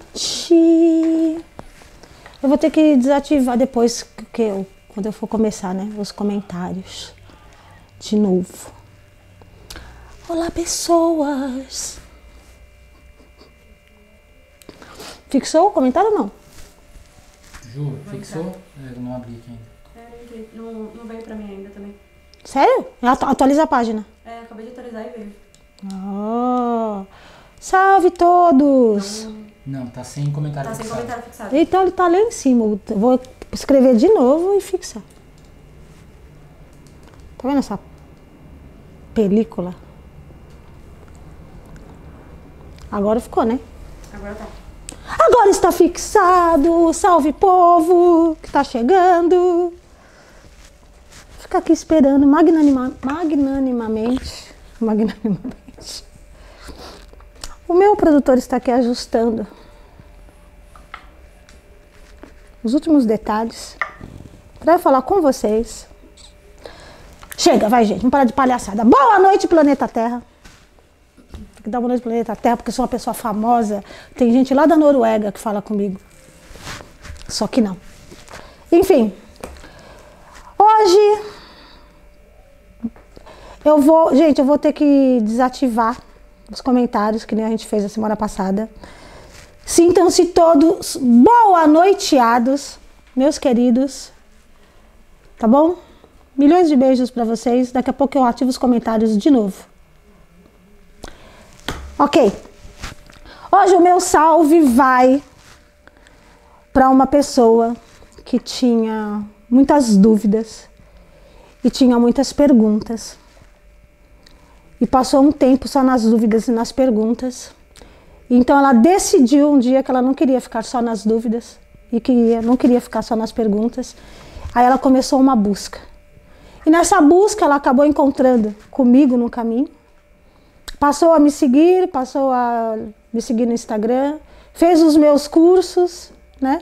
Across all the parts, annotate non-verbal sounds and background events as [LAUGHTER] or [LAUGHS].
noite. Eu vou ter que desativar depois que eu, quando eu for começar, né? Os comentários. De novo. Olá, pessoas. Fixou o comentário ou não? Ju, fixou? Eu não abri aqui ainda. É, não, não veio pra mim ainda também. Sério? Atu- Atualiza a página. É, acabei de atualizar e veio. Oh. Salve todos! Não, tá sem comentário Tá sem fixado. comentário fixado. Então ele tá lá em cima. Eu vou escrever de novo e fixar. Tá vendo essa película? Agora ficou, né? Agora tá. Agora está fixado. Salve povo que tá chegando. Fica aqui esperando magnanima- magnanimamente. Magnanimamente. O meu produtor está aqui ajustando os últimos detalhes para falar com vocês. Chega, vai, gente, vamos parar de palhaçada. Boa noite, planeta Terra. Tem que dar boa noite, planeta Terra, porque sou uma pessoa famosa. Tem gente lá da Noruega que fala comigo. Só que não. Enfim, hoje eu vou, gente, eu vou ter que desativar os comentários que nem a gente fez a semana passada. Sintam-se todos boa noiteados, meus queridos. Tá bom? Milhões de beijos para vocês. Daqui a pouco eu ativo os comentários de novo. Ok. Hoje o meu salve vai para uma pessoa que tinha muitas dúvidas e tinha muitas perguntas. E passou um tempo só nas dúvidas e nas perguntas. Então ela decidiu um dia que ela não queria ficar só nas dúvidas e que não queria ficar só nas perguntas. Aí ela começou uma busca. E nessa busca ela acabou encontrando comigo no caminho. Passou a me seguir, passou a me seguir no Instagram, fez os meus cursos, né?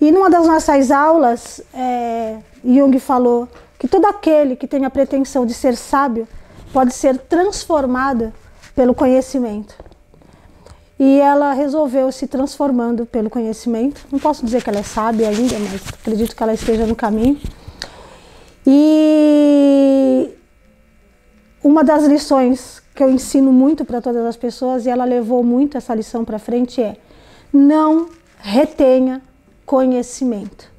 E numa das nossas aulas, é, Jung falou que todo aquele que tem a pretensão de ser sábio pode ser transformado pelo conhecimento. E ela resolveu se transformando pelo conhecimento. Não posso dizer que ela é sábia ainda, mas acredito que ela esteja no caminho. E uma das lições que eu ensino muito para todas as pessoas, e ela levou muito essa lição para frente, é não retenha conhecimento.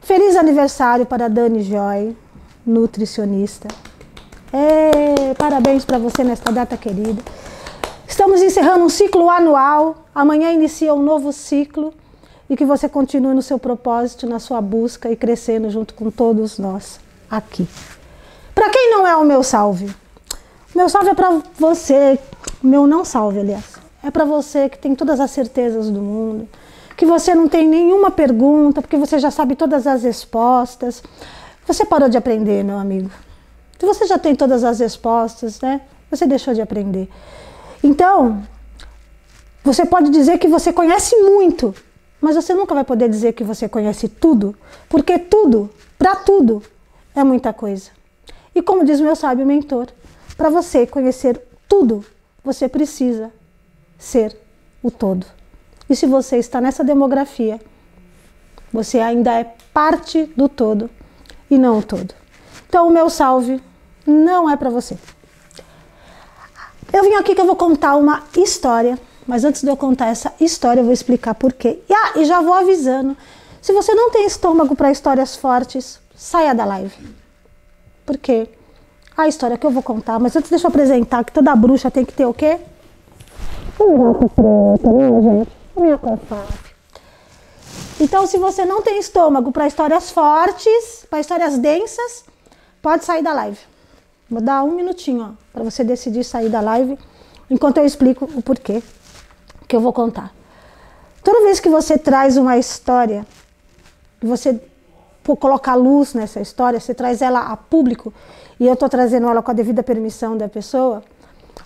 Feliz aniversário para Dani Joy, nutricionista. É, parabéns para você nesta data querida. Estamos encerrando um ciclo anual. Amanhã inicia um novo ciclo e que você continue no seu propósito, na sua busca e crescendo junto com todos nós aqui. Para quem não é o meu salve, meu salve é para você, meu não salve, aliás. É para você que tem todas as certezas do mundo, que você não tem nenhuma pergunta, porque você já sabe todas as respostas. Você parou de aprender, meu amigo. Se você já tem todas as respostas, né? Você deixou de aprender. Então, você pode dizer que você conhece muito, mas você nunca vai poder dizer que você conhece tudo, porque tudo, para tudo, é muita coisa. E como diz meu sábio mentor, para você conhecer tudo, você precisa ser o todo. E se você está nessa demografia, você ainda é parte do todo e não o todo. Então, o meu salve não é para você. Eu vim aqui que eu vou contar uma história, mas antes de eu contar essa história, eu vou explicar por quê. E, ah, e já vou avisando: se você não tem estômago para histórias fortes, saia da live. Por quê? A história que eu vou contar, mas antes deixa eu apresentar que toda bruxa tem que ter o quê? Um gato preto, né, gente? Minha confave. Então, se você não tem estômago para histórias fortes, para histórias densas, pode sair da live. Vou dar um minutinho para você decidir sair da live, enquanto eu explico o porquê que eu vou contar. Toda vez que você traz uma história, você por colocar luz nessa história, você traz ela a público, e eu estou trazendo ela com a devida permissão da pessoa,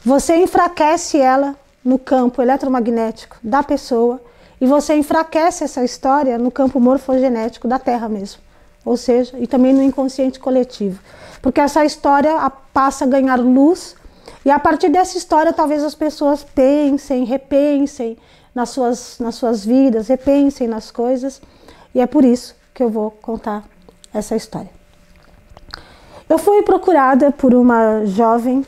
você enfraquece ela no campo eletromagnético da pessoa e você enfraquece essa história no campo morfogenético da Terra mesmo, ou seja, e também no inconsciente coletivo, porque essa história passa a ganhar luz e a partir dessa história talvez as pessoas pensem, repensem nas suas, nas suas vidas, repensem nas coisas. E é por isso que eu vou contar essa história. Eu fui procurada por uma jovem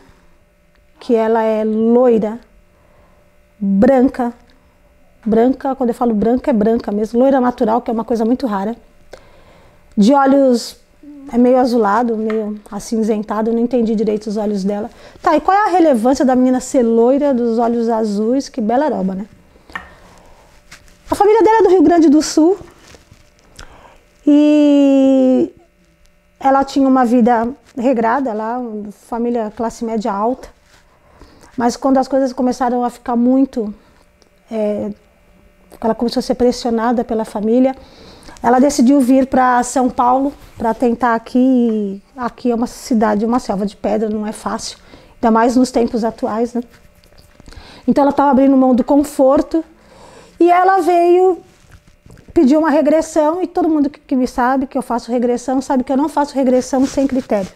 que ela é loira, branca, branca, quando eu falo branca é branca mesmo, loira natural, que é uma coisa muito rara, de olhos é meio azulado, meio acinzentado, não entendi direito os olhos dela. Tá, e qual é a relevância da menina ser loira, dos olhos azuis? Que bela roba, né? A família dela é do Rio Grande do Sul e ela tinha uma vida regrada lá, família classe média alta. Mas quando as coisas começaram a ficar muito. É, ela começou a ser pressionada pela família, ela decidiu vir para São Paulo para tentar aqui. Aqui é uma cidade, uma selva de pedra, não é fácil, ainda mais nos tempos atuais, né? Então ela estava abrindo mão do conforto e ela veio pedir uma regressão e todo mundo que, me sabe que eu faço regressão sabe que eu não faço regressão sem critério.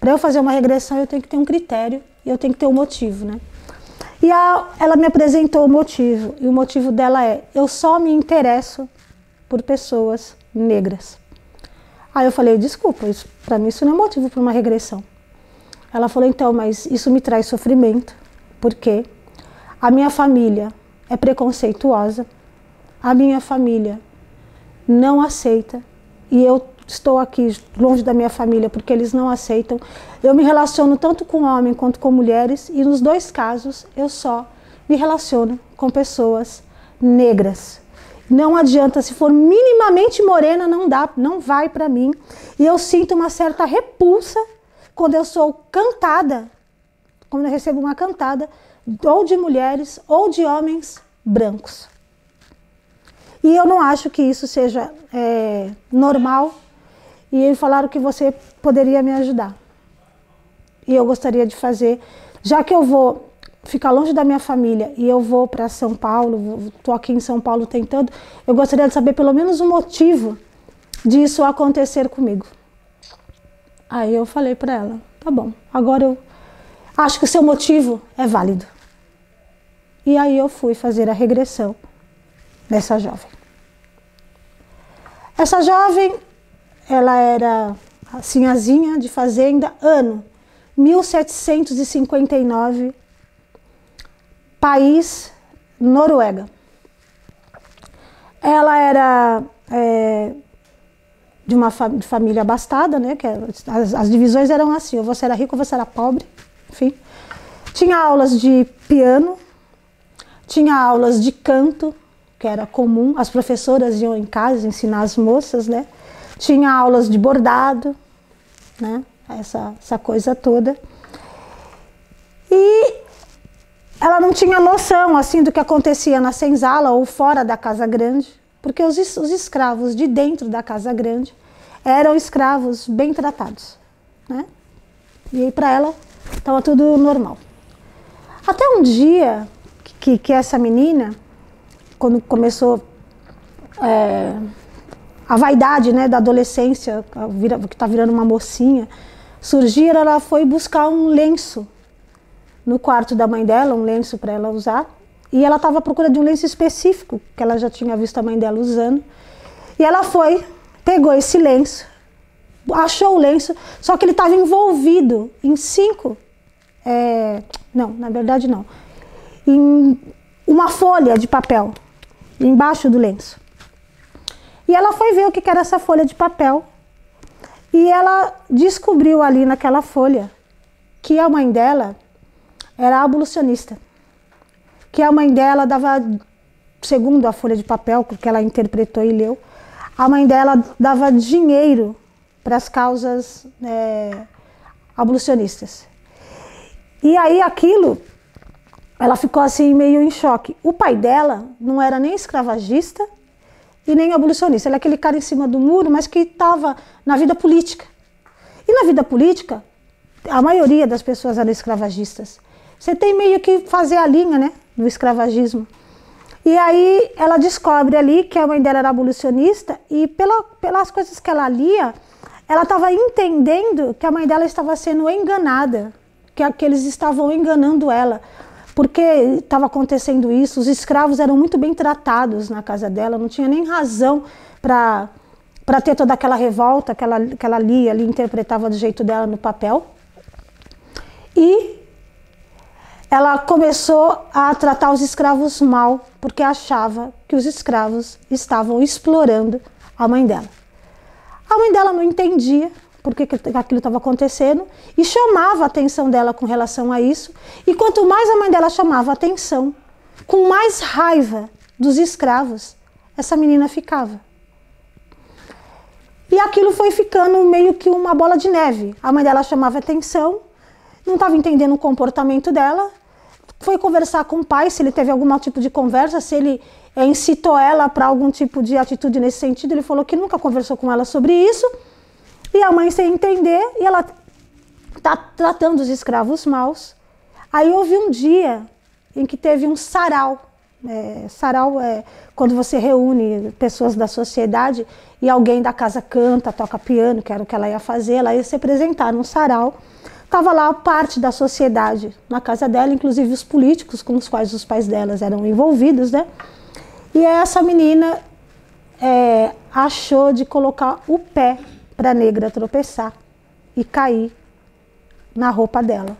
Para eu fazer uma regressão eu tenho que ter um critério e eu tenho que ter um motivo, né? E a, ela me apresentou o motivo e o motivo dela é: eu só me interesso por pessoas negras. Aí eu falei, desculpa, para mim isso não é motivo para uma regressão. Ela falou, então, mas isso me traz sofrimento, porque a minha família é preconceituosa, a minha família não aceita e eu estou aqui longe da minha família porque eles não aceitam. Eu me relaciono tanto com homens quanto com mulheres e nos dois casos eu só me relaciono com pessoas negras. Não adianta, se for minimamente morena, não dá, não vai para mim. E eu sinto uma certa repulsa quando eu sou cantada, quando eu recebo uma cantada, ou de mulheres ou de homens brancos. E eu não acho que isso seja é, normal. E eles falaram que você poderia me ajudar. E eu gostaria de fazer, já que eu vou ficar longe da minha família e eu vou para São Paulo, estou aqui em São Paulo tentando, eu gostaria de saber pelo menos o motivo disso acontecer comigo. Aí eu falei para ela, tá bom, agora eu acho que o seu motivo é válido. E aí eu fui fazer a regressão dessa jovem. Essa jovem, ela era sinhazinha de fazenda, ano 1759, país Noruega. Ela era é, de uma família abastada, né? Que as, as, divisões eram assim: ou você era rico ou você era pobre, enfim. Tinha aulas de piano, tinha aulas de canto, que era comum, as professoras iam em casa ensinar as moças, né? Tinha aulas de bordado, né? Essa, essa coisa toda. E ela não tinha noção assim do que acontecia na senzala ou fora da casa grande, porque os, os escravos de dentro da casa grande eram escravos bem tratados, né? E para ela estava tudo normal. Até um dia que, que essa menina, quando começou é, a vaidade né, da adolescência, que está virando uma mocinha, surgir, ela foi buscar um lenço no quarto da mãe dela, um lenço para ela usar. E ela estava à procura de um lenço específico, que ela já tinha visto a mãe dela usando. E ela foi, pegou esse lenço, achou o lenço, só que ele estava envolvido em cinco. É, não, na verdade não. Em uma folha de papel embaixo do lenço. E ela foi ver o que era essa folha de papel. E ela descobriu ali naquela folha que a mãe dela era abolicionista. Que a mãe dela dava, segundo a folha de papel, que ela interpretou e leu, a mãe dela dava dinheiro para as causas é, abolicionistas. E aí aquilo, ela ficou assim meio em choque. O pai dela não era nem escravagista e nem abolicionista. Ele é aquele cara em cima do muro, mas que estava na vida política. E na vida política, a maioria das pessoas eram escravagistas. Você tem meio que fazer a linha, né, do escravagismo. E aí ela descobre ali que a mãe dela era abolicionista e pela, pelas coisas que ela lia, ela estava entendendo que a mãe dela estava sendo enganada, que, que eles estavam enganando ela. porque estava acontecendo isso, os escravos eram muito bem tratados na casa dela, não tinha nem razão para para ter toda aquela revolta que ela, que ela lia ali, interpretava do jeito dela no papel. E ela começou a tratar os escravos mal, porque achava que os escravos estavam explorando a mãe dela. A mãe dela não entendia por que aquilo estava acontecendo e chamava a atenção dela com relação a isso. E quanto mais a mãe dela chamava a atenção, com mais raiva dos escravos, essa menina ficava. E aquilo foi ficando meio que uma bola de neve. A mãe dela chamava atenção, não estava entendendo o comportamento dela, foi conversar com o pai se ele teve algum tipo de conversa, se ele é, incitou ela para algum tipo de atitude nesse sentido. Ele falou que nunca conversou com ela sobre isso. E a mãe sem entender, e ela está tratando os escravos maus. Aí houve um dia em que teve um sarau. É, sarau é quando você reúne pessoas da sociedade e alguém da casa canta, toca piano, que era o que ela ia fazer, ela ia se apresentar num sarau. Estava lá parte da sociedade na casa dela, inclusive os políticos com os quais os pais delas eram envolvidos, né? E essa menina é, achou de colocar o pé para a negra tropeçar e cair na roupa dela,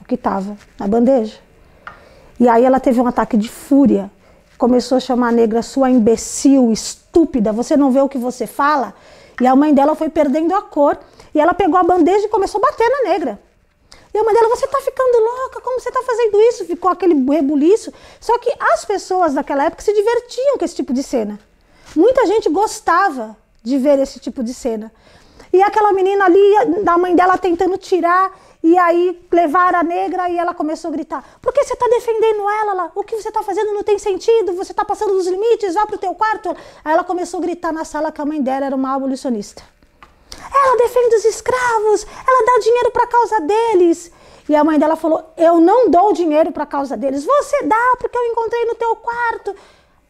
o que estava na bandeja. E aí ela teve um ataque de fúria começou a chamar a negra sua imbecil, estúpida, você não vê o que você fala? E a mãe dela foi perdendo a cor e ela pegou a bandeja e começou a bater na negra. E a mãe dela, você está ficando louca, como você está fazendo isso? Ficou aquele rebuliço. Só que as pessoas daquela época se divertiam com esse tipo de cena. Muita gente gostava de ver esse tipo de cena. E aquela menina ali, da mãe dela tentando tirar e aí levaram a negra e ela começou a gritar: Por que você está defendendo ela? Lá? O que você está fazendo não tem sentido, você está passando dos limites, vá para o teu quarto. Aí ela começou a gritar na sala que a mãe dela era uma abolicionista. Ela defende os escravos, ela dá dinheiro para a causa deles. E a mãe dela falou: Eu não dou dinheiro para a causa deles. Você dá porque eu encontrei no teu quarto.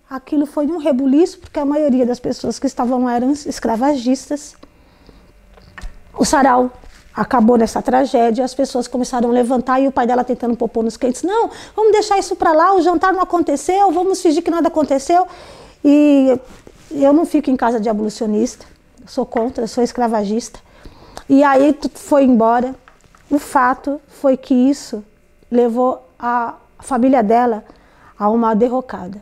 Aquilo foi um rebuliço, porque a maioria das pessoas que estavam lá eram escravagistas. O sarau acabou nessa tragédia, as pessoas começaram a levantar e o pai dela tentando popor nos quentes, não, vamos deixar isso para lá, o jantar não aconteceu, vamos fingir que nada aconteceu. E eu não fico em casa de abolicionista, sou contra, sou escravagista. E aí foi embora. O fato foi que isso levou a família dela a uma derrocada.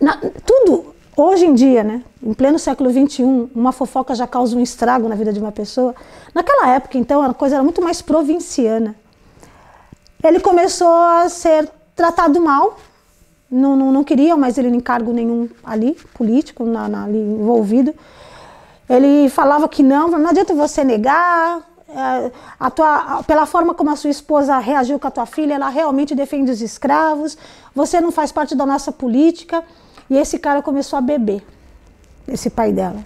Na, tudo Hoje em dia, né, em pleno século XXI, uma fofoca já causa um estrago na vida de uma pessoa. Naquela época, então, a coisa era muito mais provinciana. Ele começou a ser tratado mal, não, não, não queriam mais ele em cargo nenhum ali, político, na, na, ali envolvido. Ele falava que não, não adianta você negar, é, a tua, pela forma como a sua esposa reagiu com a tua filha, ela realmente defende os escravos, você não faz parte da nossa política. E esse cara começou a beber, esse pai dela.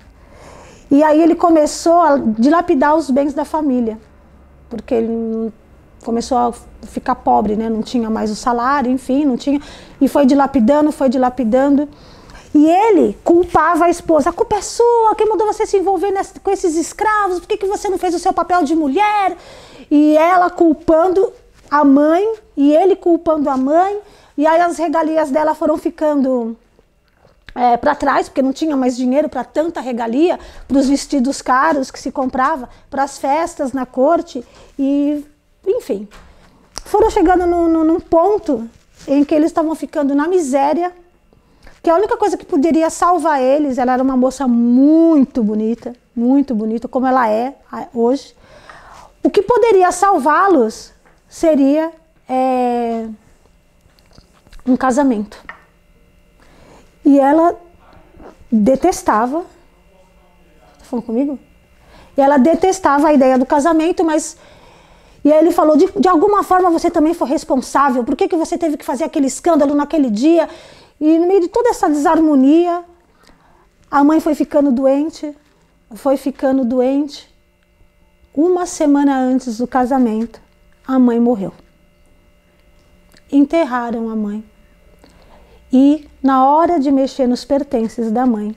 E aí ele começou a dilapidar os bens da família, porque ele começou a ficar pobre, né? Não tinha mais o salário, enfim, não tinha. E foi dilapidando, foi dilapidando. E ele culpava a esposa. A culpa é sua, quem mandou você se envolver nessa, com esses escravos? Por que, que você não fez o seu papel de mulher? E ela culpando a mãe, e ele culpando a mãe. E aí as regalias dela foram ficando é, para trás, porque não tinha mais dinheiro para tanta regalia, para os vestidos caros que se comprava, para as festas na corte e, enfim, foram chegando no, no, num ponto em que eles estavam ficando na miséria, que a única coisa que poderia salvar eles, ela era uma moça muito bonita, muito bonita, como ela é hoje. O que poderia salvá-los seria é, um casamento. E ela detestava. Tá falando comigo? E ela detestava a ideia do casamento, mas. E aí ele falou: de, de alguma forma você também foi responsável. Por que, que você teve que fazer aquele escândalo naquele dia? E no meio de toda essa desarmonia, a mãe foi ficando doente, foi ficando doente. Uma semana antes do casamento, a mãe morreu. Enterraram a mãe. E na hora de mexer nos pertences da mãe,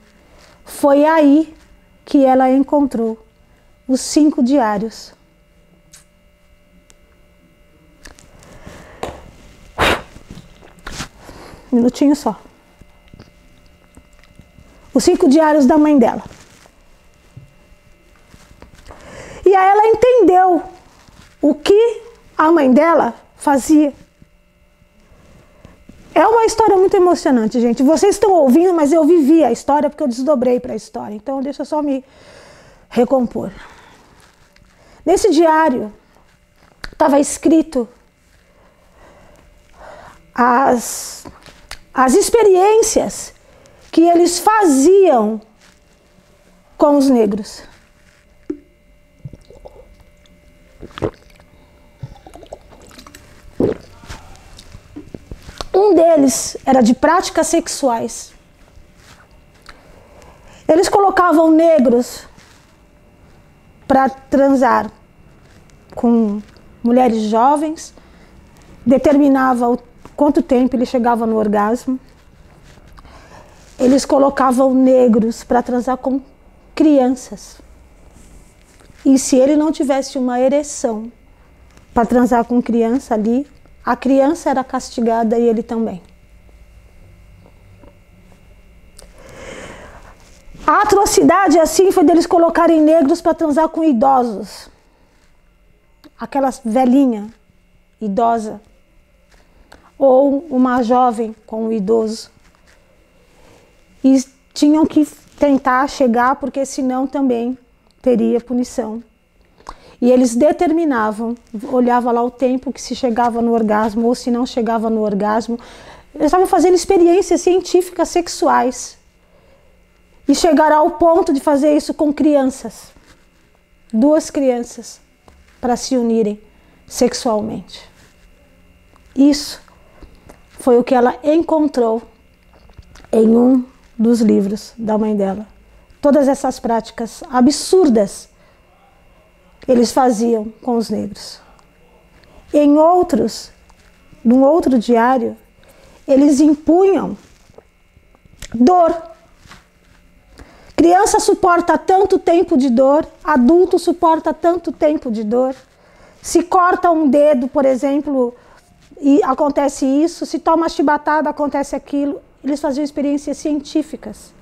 foi aí que ela encontrou os cinco diários. Um minutinho só. Os cinco diários da mãe dela. E aí ela entendeu o que a mãe dela fazia. É uma história muito emocionante, gente. Vocês estão ouvindo, mas eu vivi a história porque eu desdobrei para a história. Então, deixa eu só me recompor. Nesse diário estava escrito as, as experiências que eles faziam com os negros. Um deles era de práticas sexuais. Eles colocavam negros para transar com mulheres jovens, determinava quanto tempo ele chegava no orgasmo. Eles colocavam negros para transar com crianças. E se ele não tivesse uma ereção para transar com criança ali, a criança era castigada e ele também. A atrocidade assim foi deles colocarem negros para transar com idosos. Aquela velhinha, idosa. Ou uma jovem com um idoso. E tinham que tentar chegar, porque senão também teria punição. E eles determinavam, olhava lá o tempo que se chegava no orgasmo ou se não chegava no orgasmo. Eles estavam fazendo experiências científicas sexuais. E chegaram ao ponto de fazer isso com crianças. Duas crianças para se unirem sexualmente. Isso foi o que ela encontrou em um dos livros da mãe dela. Todas essas práticas absurdas eles faziam com os negros. Em outros, num outro diário, eles impunham dor. Criança suporta tanto tempo de dor, adulto suporta tanto tempo de dor. Se corta um dedo, por exemplo, e acontece isso, se toma chibatada, acontece aquilo. Eles faziam experiências científicas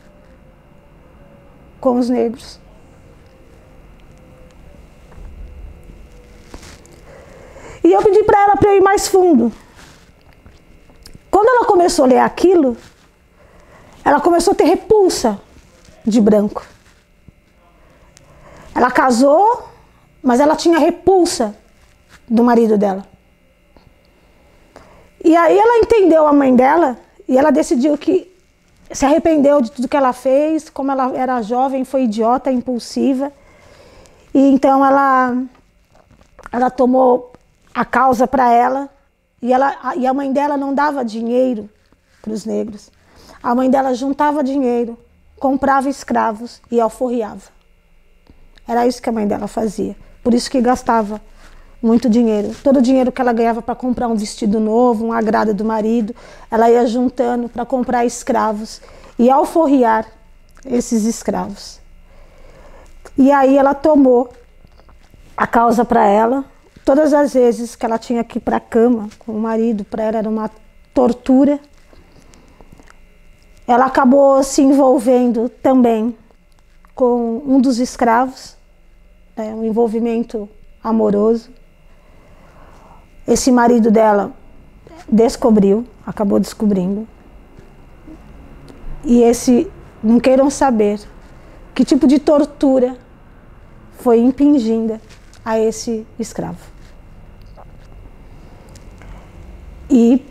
com os negros. E eu pedi para ela para eu ir mais fundo. Quando ela começou a ler aquilo, ela começou a ter repulsa de branco. Ela casou, mas ela tinha repulsa do marido dela. E aí ela entendeu a mãe dela e ela decidiu que se arrependeu de tudo que ela fez, como ela era jovem, foi idiota, impulsiva. E então ela ela tomou a causa para ela e, ela e a mãe dela não dava dinheiro para os negros. A mãe dela juntava dinheiro, comprava escravos e alforriava. Era isso que a mãe dela fazia. Por isso que gastava muito dinheiro. Todo o dinheiro que ela ganhava para comprar um vestido novo, um agrado do marido, ela ia juntando para comprar escravos e alforriar esses escravos. E aí ela tomou a causa para ela, Todas as vezes que ela tinha que ir para a cama com o marido, para ela era uma tortura. Ela acabou se envolvendo também com um dos escravos, né, um envolvimento amoroso. Esse marido dela descobriu, acabou descobrindo. E esse, não queiram saber que tipo de tortura foi impingida a esse escravo. E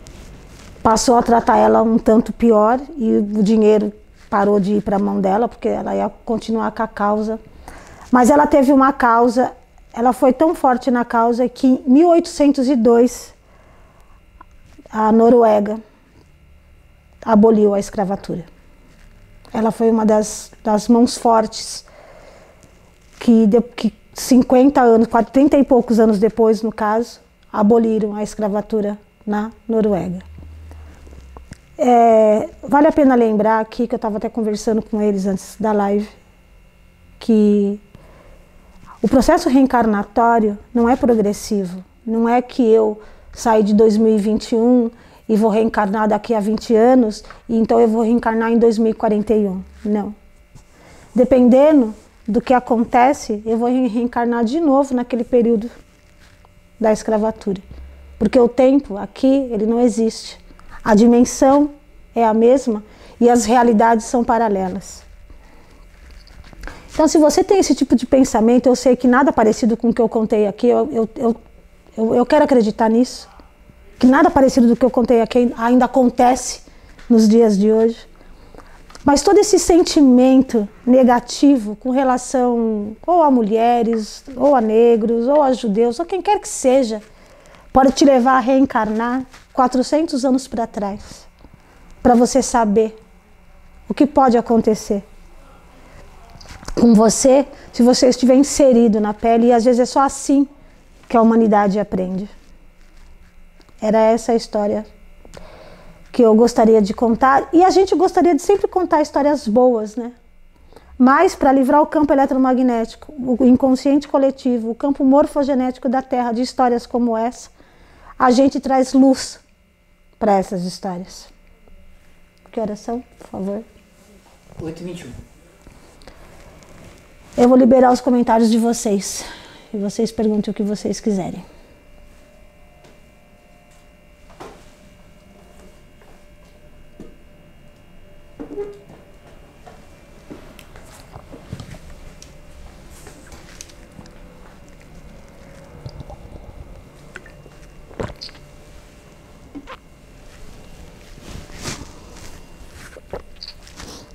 passou a tratar ela um tanto pior e o dinheiro parou de ir para a mão dela porque ela ia continuar com a causa. Mas ela teve uma causa, ela foi tão forte na causa que em 1802 a Noruega aboliu a escravatura. Ela foi uma das, das mãos fortes que, de, que 50 anos, 30 e poucos anos depois, no caso, aboliram a escravatura na Noruega. É, vale a pena lembrar aqui que eu estava até conversando com eles antes da live que o processo reencarnatório não é progressivo. Não é que eu saí de 2021 e vou reencarnar daqui a 20 anos, e então eu vou reencarnar em 2041. Não. Dependendo do que acontece, eu vou reencarnar de novo naquele período da escravatura. Porque o tempo aqui, ele não existe. A dimensão é a mesma e as realidades são paralelas. Então, se você tem esse tipo de pensamento, eu sei que nada parecido com o que eu contei aqui, eu, eu, eu, eu, quero acreditar nisso, que nada parecido do que eu contei aqui ainda acontece nos dias de hoje. Mas todo esse sentimento negativo com relação ou a mulheres, ou a negros, ou a judeus, ou quem quer que seja, pode te levar a reencarnar 400 anos para trás, para você saber o que pode acontecer com você se você estiver inserido na pele e às vezes é só assim que a humanidade aprende. Era essa a história que eu gostaria de contar e a gente gostaria de sempre contar histórias boas, né? Mas para livrar o campo eletromagnético, o inconsciente coletivo, o campo morfogenético da Terra de histórias como essa, a gente traz luz para essas histórias. Que horas são, por favor? 8h21. Eu vou liberar os comentários de vocês. E vocês perguntem o que vocês quiserem.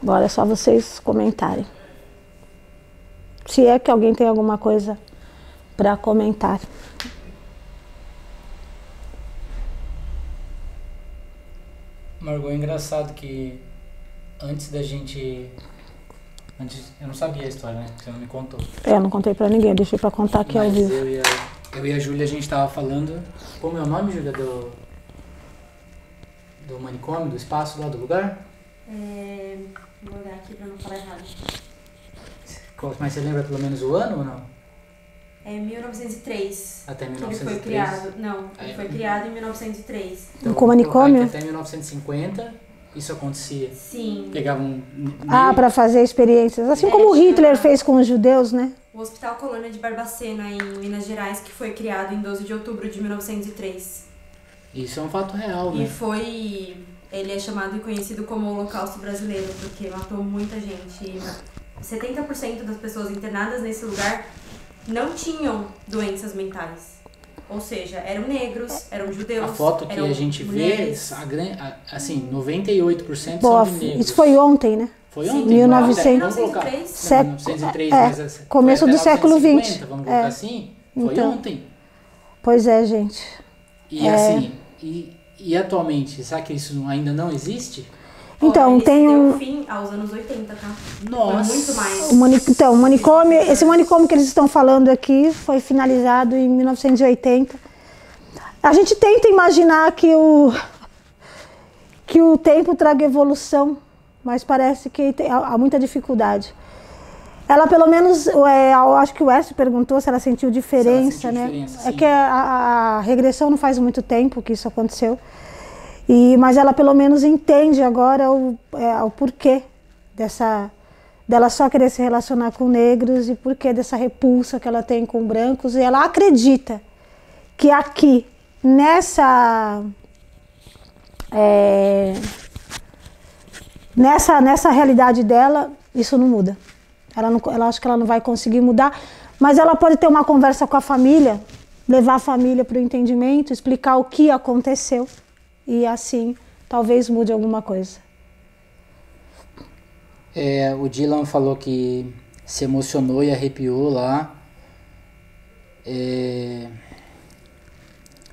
Agora é só vocês comentarem. Se é que alguém tem alguma coisa para comentar. Margot, é engraçado que antes da gente. Antes, eu não sabia a história, né? Você não me contou. É, eu não contei para ninguém, deixei para contar aqui ao vivo. eu e, a, eu e a Júlia, a gente tava falando. Como é o nome, Júlia, do. Do manicômio, do espaço lá do lugar? É, vou olhar aqui pra não falar errado. Mas você lembra pelo menos o ano ou não? É 1903. Até que ele 1903. foi criado. Não, ele É. foi criado em 1903. Então, Com manicômio? vamos colocar que Até 1950 isso acontecia. Sim. Pegavam. Ah, meio- para fazer experiências. Assim É, como Hitler fez com os judeus, né? O Hospital Colônia de Barbacena, em Minas Gerais, que foi criado em 12 de outubro de 1903. Isso é um fato real, E né? foi. Ele é chamado e conhecido como Holocausto Brasileiro, porque matou muita gente. E 70% das pessoas internadas nesse lugar não tinham doenças mentais. Ou seja, eram negros, eram judeus. A foto que eram a gente vê, mulheres. a- assim, 98% Boa, são de negros. isso foi ontem, né? Foi Sim, ontem? 1900. Vamos colocar. 1903. Não, Sé- 1903, é, mas essa- começo do século 1950, XX. Vamos colocar É. assim? Foi Então. ontem. Pois é, gente. E É. assim, e, e atualmente, será que isso ainda não existe? Então, Olha, tem um. fim aos anos 80, tá? Nossa. Foi muito mais. O Então, o manicômio, esse manicômio que eles estão falando aqui foi finalizado em 1980. A gente tenta imaginar que o, que o tempo traga evolução, mas parece que tem- há muita dificuldade. Ela, pelo menos, é, eu acho que o Écio perguntou se ela sentiu diferença, sentiu né? diferença, é que a, a regressão não faz muito tempo que isso aconteceu. E, mas ela pelo menos entende agora o, é, o porquê dessa dela só querer se relacionar com negros e porquê dessa repulsa que ela tem com brancos e ela acredita que aqui nessa é, nessa nessa realidade dela isso não muda ela não ela acha que ela não vai conseguir mudar mas ela pode ter uma conversa com a família levar a família para o entendimento explicar o que aconteceu e assim talvez mude alguma coisa É, o Dylan falou que se emocionou e arrepiou lá. É,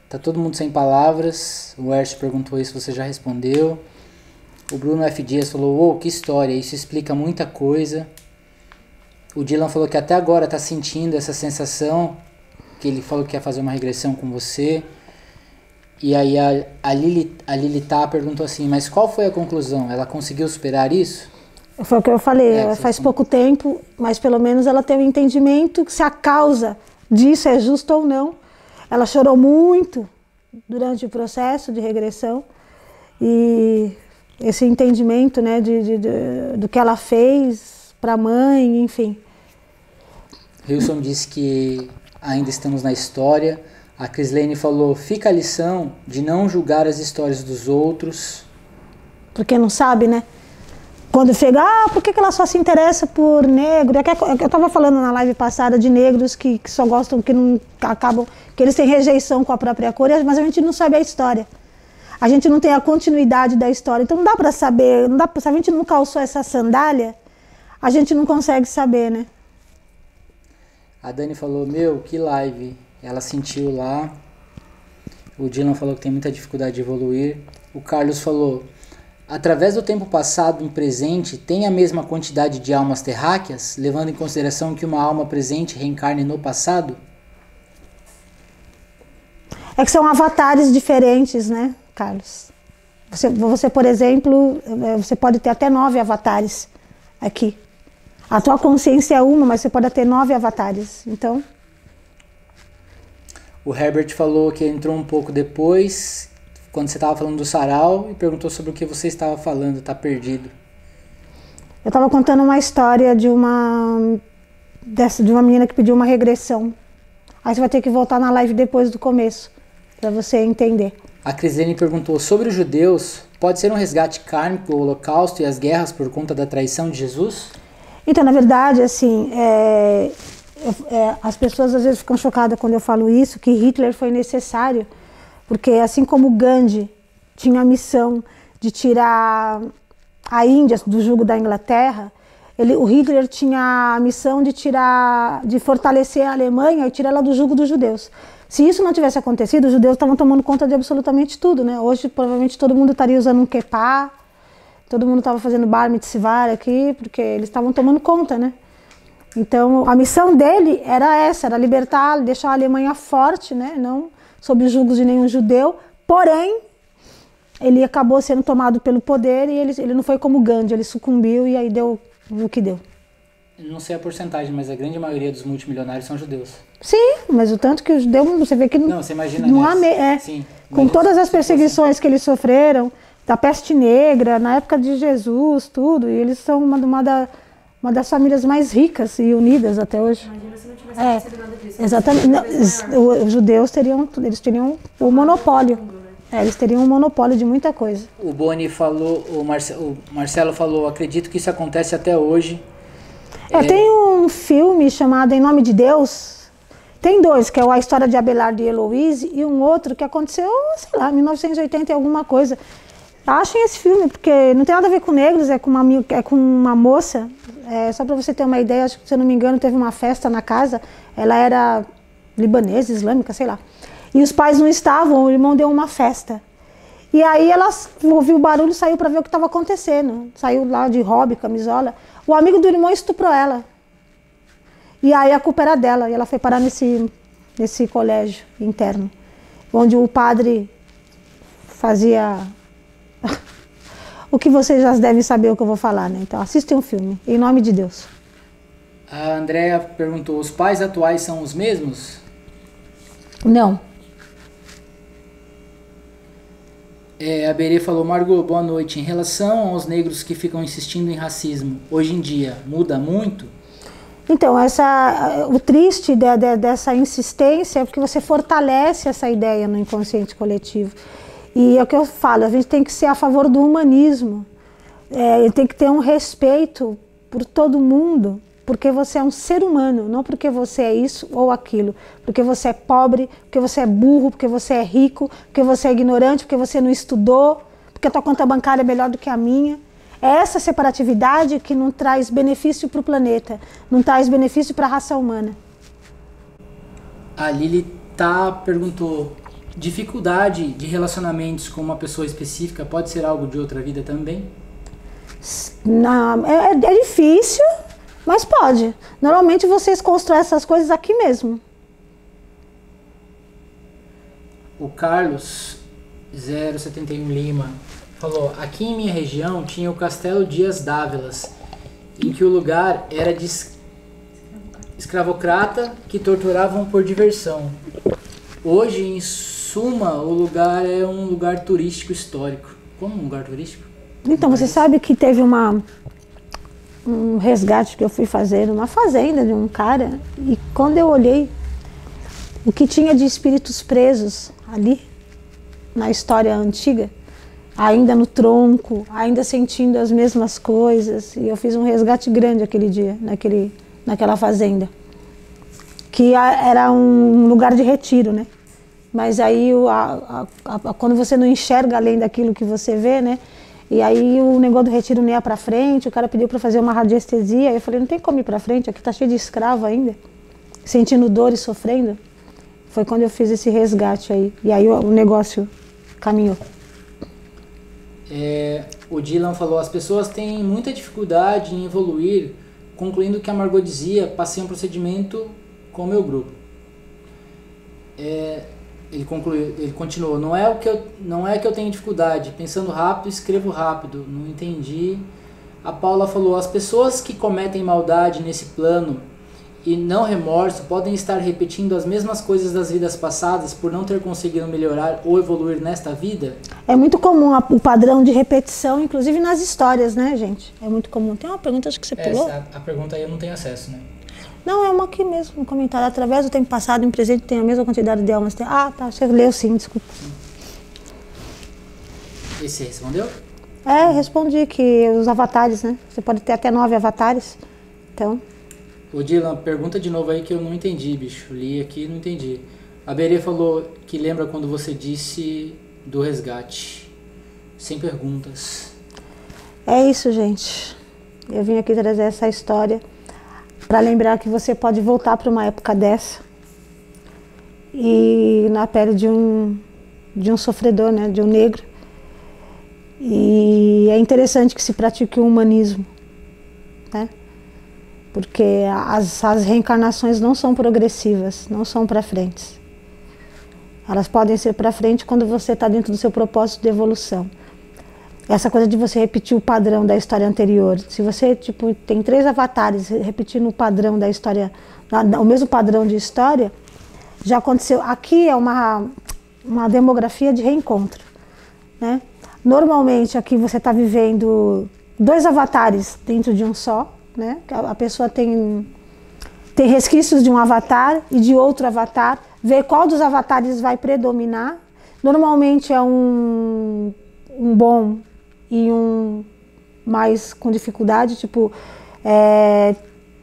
tá todo mundo sem palavras. O Ercio perguntou isso, você já respondeu. O Bruno F. Dias falou: Uou, que história, isso explica muita coisa. O Dylan falou que até agora tá sentindo essa sensação, que ele falou que quer fazer uma regressão com você. E aí a, a, Lili, a Lilitá perguntou assim: Mas qual foi a conclusão? Ela conseguiu superar isso? Foi o que eu falei, É, vocês faz são- pouco tempo, mas pelo menos ela tem o entendimento que se a causa disso é justa ou não. Ela chorou muito durante o processo de regressão, e esse entendimento né, de, de, de do que ela fez para a mãe, enfim. Wilson disse que ainda estamos na história. A Crislene falou: fica a lição de não julgar as histórias dos outros. Porque não sabe, né? Quando chega, ah, por que, ela só se interessa por negro? É eu estava falando na live passada de negros que, que só gostam, que não acabam, que eles têm rejeição com a própria cor, mas a gente não sabe a história. A gente não tem a continuidade da história. Então não dá para saber, não dá, se a gente não calçou essa sandália, a gente não consegue saber, né? A Dani falou, meu, que live. Ela sentiu lá. O Dylan falou que tem muita dificuldade de evoluir. O Carlos falou, através do tempo passado e presente, tem a mesma quantidade de almas terráqueas, levando em consideração que uma alma presente reencarne no passado? É que são avatares diferentes, né, Carlos? Você, você, por exemplo, eh, você pode ter até nove avatares aqui. A tua consciência é uma, mas você pode ter nove avatares. Então. O Herbert falou que entrou um pouco depois quando você estava falando do sarau e perguntou sobre o que você estava falando, está perdido. Eu estava contando uma história de uma dessa, de uma menina que pediu uma regressão. Aí você vai ter que voltar na live depois do começo para você entender. A Crislene perguntou sobre os judeus. Pode ser um resgate kármico, o holocausto e as guerras por conta da traição de Jesus? Então, na verdade, assim, é, é, as pessoas às vezes ficam chocadas quando eu falo isso, que Hitler foi necessário porque assim como Gandhi tinha a missão de tirar a Índia do jugo da Inglaterra, ele, o Hitler tinha a missão de tirar, de fortalecer a Alemanha e tirar ela do jugo dos judeus. Se isso não tivesse acontecido, os judeus estavam tomando conta de absolutamente tudo, né? Hoje provavelmente todo mundo estaria usando um kepá, todo mundo estava fazendo bar mitzvah aqui, porque eles estavam tomando conta, né? Então a missão dele era essa, era libertar, deixar a Alemanha forte, né? Não sob os julgos de nenhum judeu, porém, ele acabou sendo tomado pelo poder e ele, ele não foi como Gandhi, ele sucumbiu e aí deu o que deu. Não sei a porcentagem, mas a grande maioria dos multimilionários são judeus. Sim, mas o tanto que os judeus, você vê que não, você imagina não há, é, Sim, com todas as perseguições que eles sofreram, da peste negra, na época de Jesus, tudo, e eles são uma, uma, da, uma das famílias mais ricas e unidas até hoje. Imagina se não tivesse é, nada disso. Exatamente. Não, os judeus teriam, eles teriam o monopólio. É, eles teriam um monopólio de muita coisa. O Boni falou, o, Marce, o Marcelo falou, acredito que isso acontece até hoje. É, é... Tem um filme chamado Em Nome de Deus. Tem dois, que é A História de Abelardo e Heloise, e um outro que aconteceu, sei lá, 1980 e alguma coisa. Achem esse filme, porque não tem nada a ver com negros, é com uma, é com uma moça. É, só para você ter uma ideia, acho que, se eu não me engano, teve uma festa na casa. Ela era libanesa, islâmica, sei lá. E os pais não estavam, o irmão deu uma festa. E aí ela ouviu o barulho saiu para ver o que estava acontecendo. Saiu lá de hobby, camisola. O amigo do irmão estuprou ela. E aí a culpa era dela. E ela foi parar nesse, nesse colégio interno, onde o padre fazia [LAUGHS] o que vocês já devem saber o que eu vou falar, né? Então assistem um filme, em nome de Deus. A Andrea perguntou: os pais atuais são os mesmos? Não. É, a Berê falou: Margot, boa noite. Em relação aos negros que ficam insistindo em racismo, hoje em dia, muda muito? Então, essa, o triste de, de, dessa insistência é porque você fortalece essa ideia no inconsciente coletivo. E é o que eu falo, a gente tem que ser a favor do humanismo. É, tem que ter um respeito por todo mundo, porque você é um ser humano, não porque você é isso ou aquilo. Porque você é pobre, porque você é burro, porque você é rico, porque você é ignorante, porque você não estudou, porque a tua conta bancária é melhor do que a minha. É essa separatividade que não traz benefício para o planeta, não traz benefício para a raça humana. A Lili tá perguntou dificuldade de relacionamentos com uma pessoa específica pode ser algo de outra vida também? Não, é, é difícil, mas pode. Normalmente vocês constroem essas coisas aqui mesmo. O Carlos 071 Lima falou: Aqui em minha região tinha o Castelo Dias Dávilas, em que o lugar era de escravocrata que torturavam por diversão. Hoje, em suma, o lugar é um lugar turístico histórico. Como um lugar turístico? Então, você sabe que teve uma um resgate que eu fui fazer numa fazenda de um cara e quando eu olhei o que tinha de espíritos presos ali na história antiga, ainda no tronco, ainda sentindo as mesmas coisas, e eu fiz um resgate grande aquele dia, naquele, naquela fazenda, que era um lugar de retiro, né? Mas aí a, a, a, quando você não enxerga além daquilo que você vê, né? E aí o negócio do retiro não ia para frente, o cara pediu para fazer uma radiestesia. Eu falei, não tem como ir para frente, aqui tá cheio de escravo ainda, sentindo dor e sofrendo. Foi quando eu fiz esse resgate aí. E aí o, o negócio caminhou. É, o Dylan falou, as pessoas têm muita dificuldade em evoluir, concluindo que a Margot dizia, passei um procedimento com o meu grupo. É, ele concluiu, ele continuou, não é o que eu não é que eu tenho dificuldade, pensando rápido, escrevo rápido, não entendi. A Paula falou, as pessoas que cometem maldade nesse plano e não remorso podem estar repetindo as mesmas coisas das vidas passadas por não ter conseguido melhorar ou evoluir nesta vida? É muito comum o padrão de repetição, inclusive nas histórias, né, gente? É muito comum. Tem uma pergunta acho que você pulou? Essa, a pergunta aí eu não tenho acesso, né? Não, é uma aqui mesmo, um comentário. Através do tempo passado, em presente tem a mesma quantidade de almas. Ah, tá, você leu sim, desculpa. E você respondeu? É, respondi que os avatares, né? Você pode ter até nove avatares. Então. Ô Dylan, pergunta de novo aí que eu não entendi, bicho. Li aqui e não entendi. A Berê falou que lembra quando você disse do resgate. Sem perguntas. É isso, gente. Eu vim aqui trazer essa história para lembrar que você pode voltar para uma época dessa e na pele de um de um sofredor, né, de um negro. E é interessante que se pratique o humanismo, né? Porque as, as reencarnações não são progressivas, não são para frente. Elas podem ser para frente quando você está dentro do seu propósito de evolução essa coisa de você repetir o padrão da história anterior. Se você tipo tem três avatares repetindo o padrão da história, o mesmo padrão de história, já aconteceu. Aqui é uma uma demografia de reencontro, né? Normalmente aqui você está vivendo dois avatares dentro de um só, né? A pessoa tem tem resquícios de um avatar e de outro avatar, ver qual dos avatares vai predominar. Normalmente é um um bom e um mais com dificuldade, tipo, é,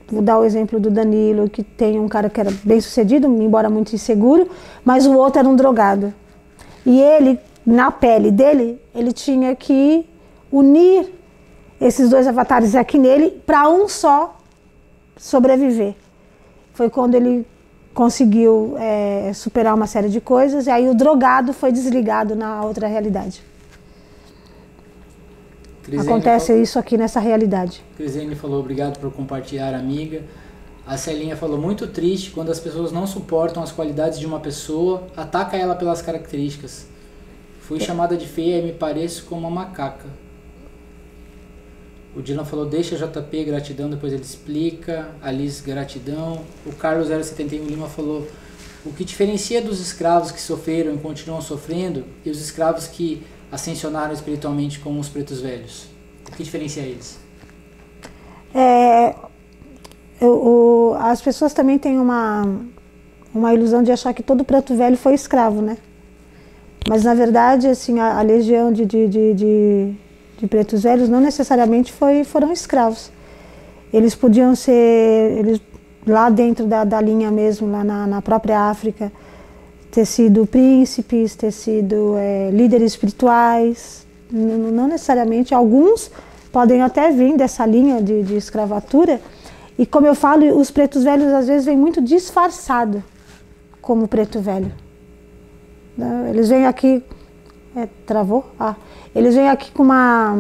vou dar o exemplo do Danilo, que tem um cara que era bem sucedido, embora muito inseguro, mas o outro era um drogado. E ele, na pele dele, ele tinha que unir esses dois avatares aqui nele para um só sobreviver. Foi quando ele conseguiu é, superar uma série de coisas, e aí o drogado foi desligado na outra realidade. Acontece falou, isso aqui nessa realidade. Crisene falou obrigado por compartilhar, amiga. A Celinha falou muito triste quando as pessoas não suportam as qualidades de uma pessoa, ataca ela pelas características. Fui chamada de feia e me pareço como uma macaca. O Dylan falou deixa JP gratidão, depois ele explica. Alice gratidão. O Carlos 071 Lima falou o que diferencia dos escravos que sofreram e continuam sofrendo e os escravos que ascensionaram espiritualmente como os pretos velhos? O que diferencia eles? É, eu, as pessoas também têm uma, uma ilusão de achar que todo preto velho foi escravo, né? Mas na verdade, assim, a, a legião de, de, de, de, de pretos velhos não necessariamente foi, foram escravos. Eles podiam ser, eles, lá dentro da, da linha mesmo, lá na, na própria África, ter sido príncipes, ter sido é, líderes espirituais, não, não, necessariamente. Alguns podem até vir dessa linha de, de, escravatura. E como eu falo, os pretos velhos às vezes vêm muito disfarçado como preto velho. Né? Eles vêm aqui. É, travou? Ah, eles vêm aqui com uma.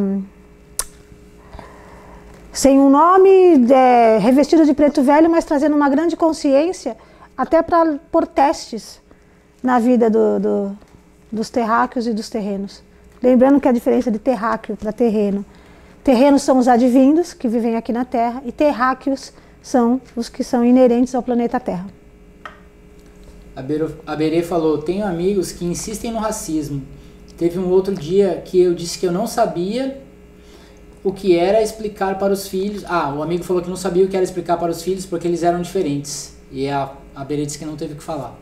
Sem um nome, é, revestido de preto velho, mas trazendo uma grande consciência, até para por testes na vida do, do, dos terráqueos e dos terrenos. Lembrando que a diferença de terráqueo para terreno. Terrenos são os advindos, que vivem aqui na Terra, e terráqueos são os que são inerentes ao planeta Terra. A Berê falou: Tenho amigos que insistem no racismo Teve um outro dia que eu disse que eu não sabia o que era explicar para os filhos. Ah, o amigo falou que não sabia o que era explicar para os filhos porque eles eram diferentes. E a, a Berê disse que não teve o que falar.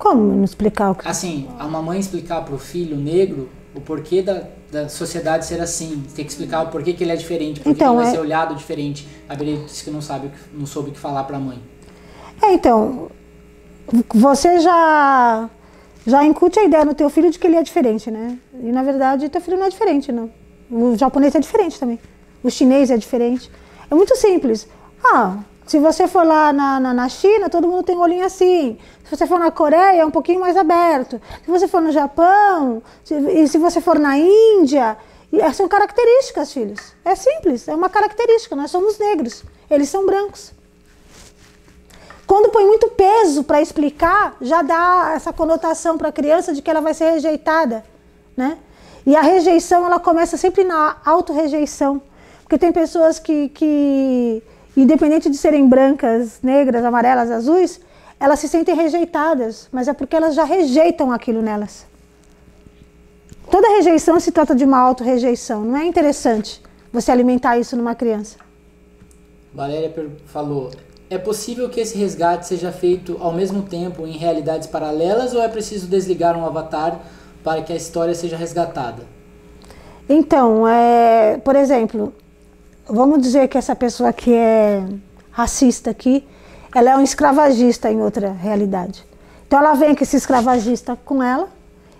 Como não explicar o que? Assim, a mamãe explicar para o filho negro o porquê da, da sociedade ser assim. Tem que explicar o porquê que ele é diferente, porque Então, ele vai é- ser olhado diferente. A Berê disse que não sabe, o que- não soube o que falar para a mãe. É, então, você já já incute a ideia no teu filho de que ele é diferente, né? E na verdade, teu filho não é diferente, não. O japonês é diferente também. O chinês é diferente. É muito simples. Ah, se você for lá na, na, na China, todo mundo tem um olhinho assim. Se você for na Coreia, é um pouquinho mais aberto. Se você for no Japão, se, e se você for na Índia, e essas são características, filhos. É simples, é uma característica. Nós somos negros, eles são brancos. Quando põe muito peso para explicar, já dá essa conotação para a criança de que ela vai ser rejeitada, né? E a rejeição, ela começa sempre na autorrejeição. Porque tem pessoas que, que, independente de serem brancas, negras, amarelas, azuis, elas se sentem rejeitadas, mas é porque elas já rejeitam aquilo nelas. Toda rejeição se trata de uma autorrejeição. Não é interessante você alimentar isso numa criança. Valéria falou: é possível que esse resgate seja feito ao mesmo tempo em realidades paralelas ou é preciso desligar um avatar para que a história seja resgatada? Então, é, por exemplo, vamos dizer que essa pessoa que é racista aqui, ela é um escravagista em outra realidade. Então ela vem com esse escravagista com ela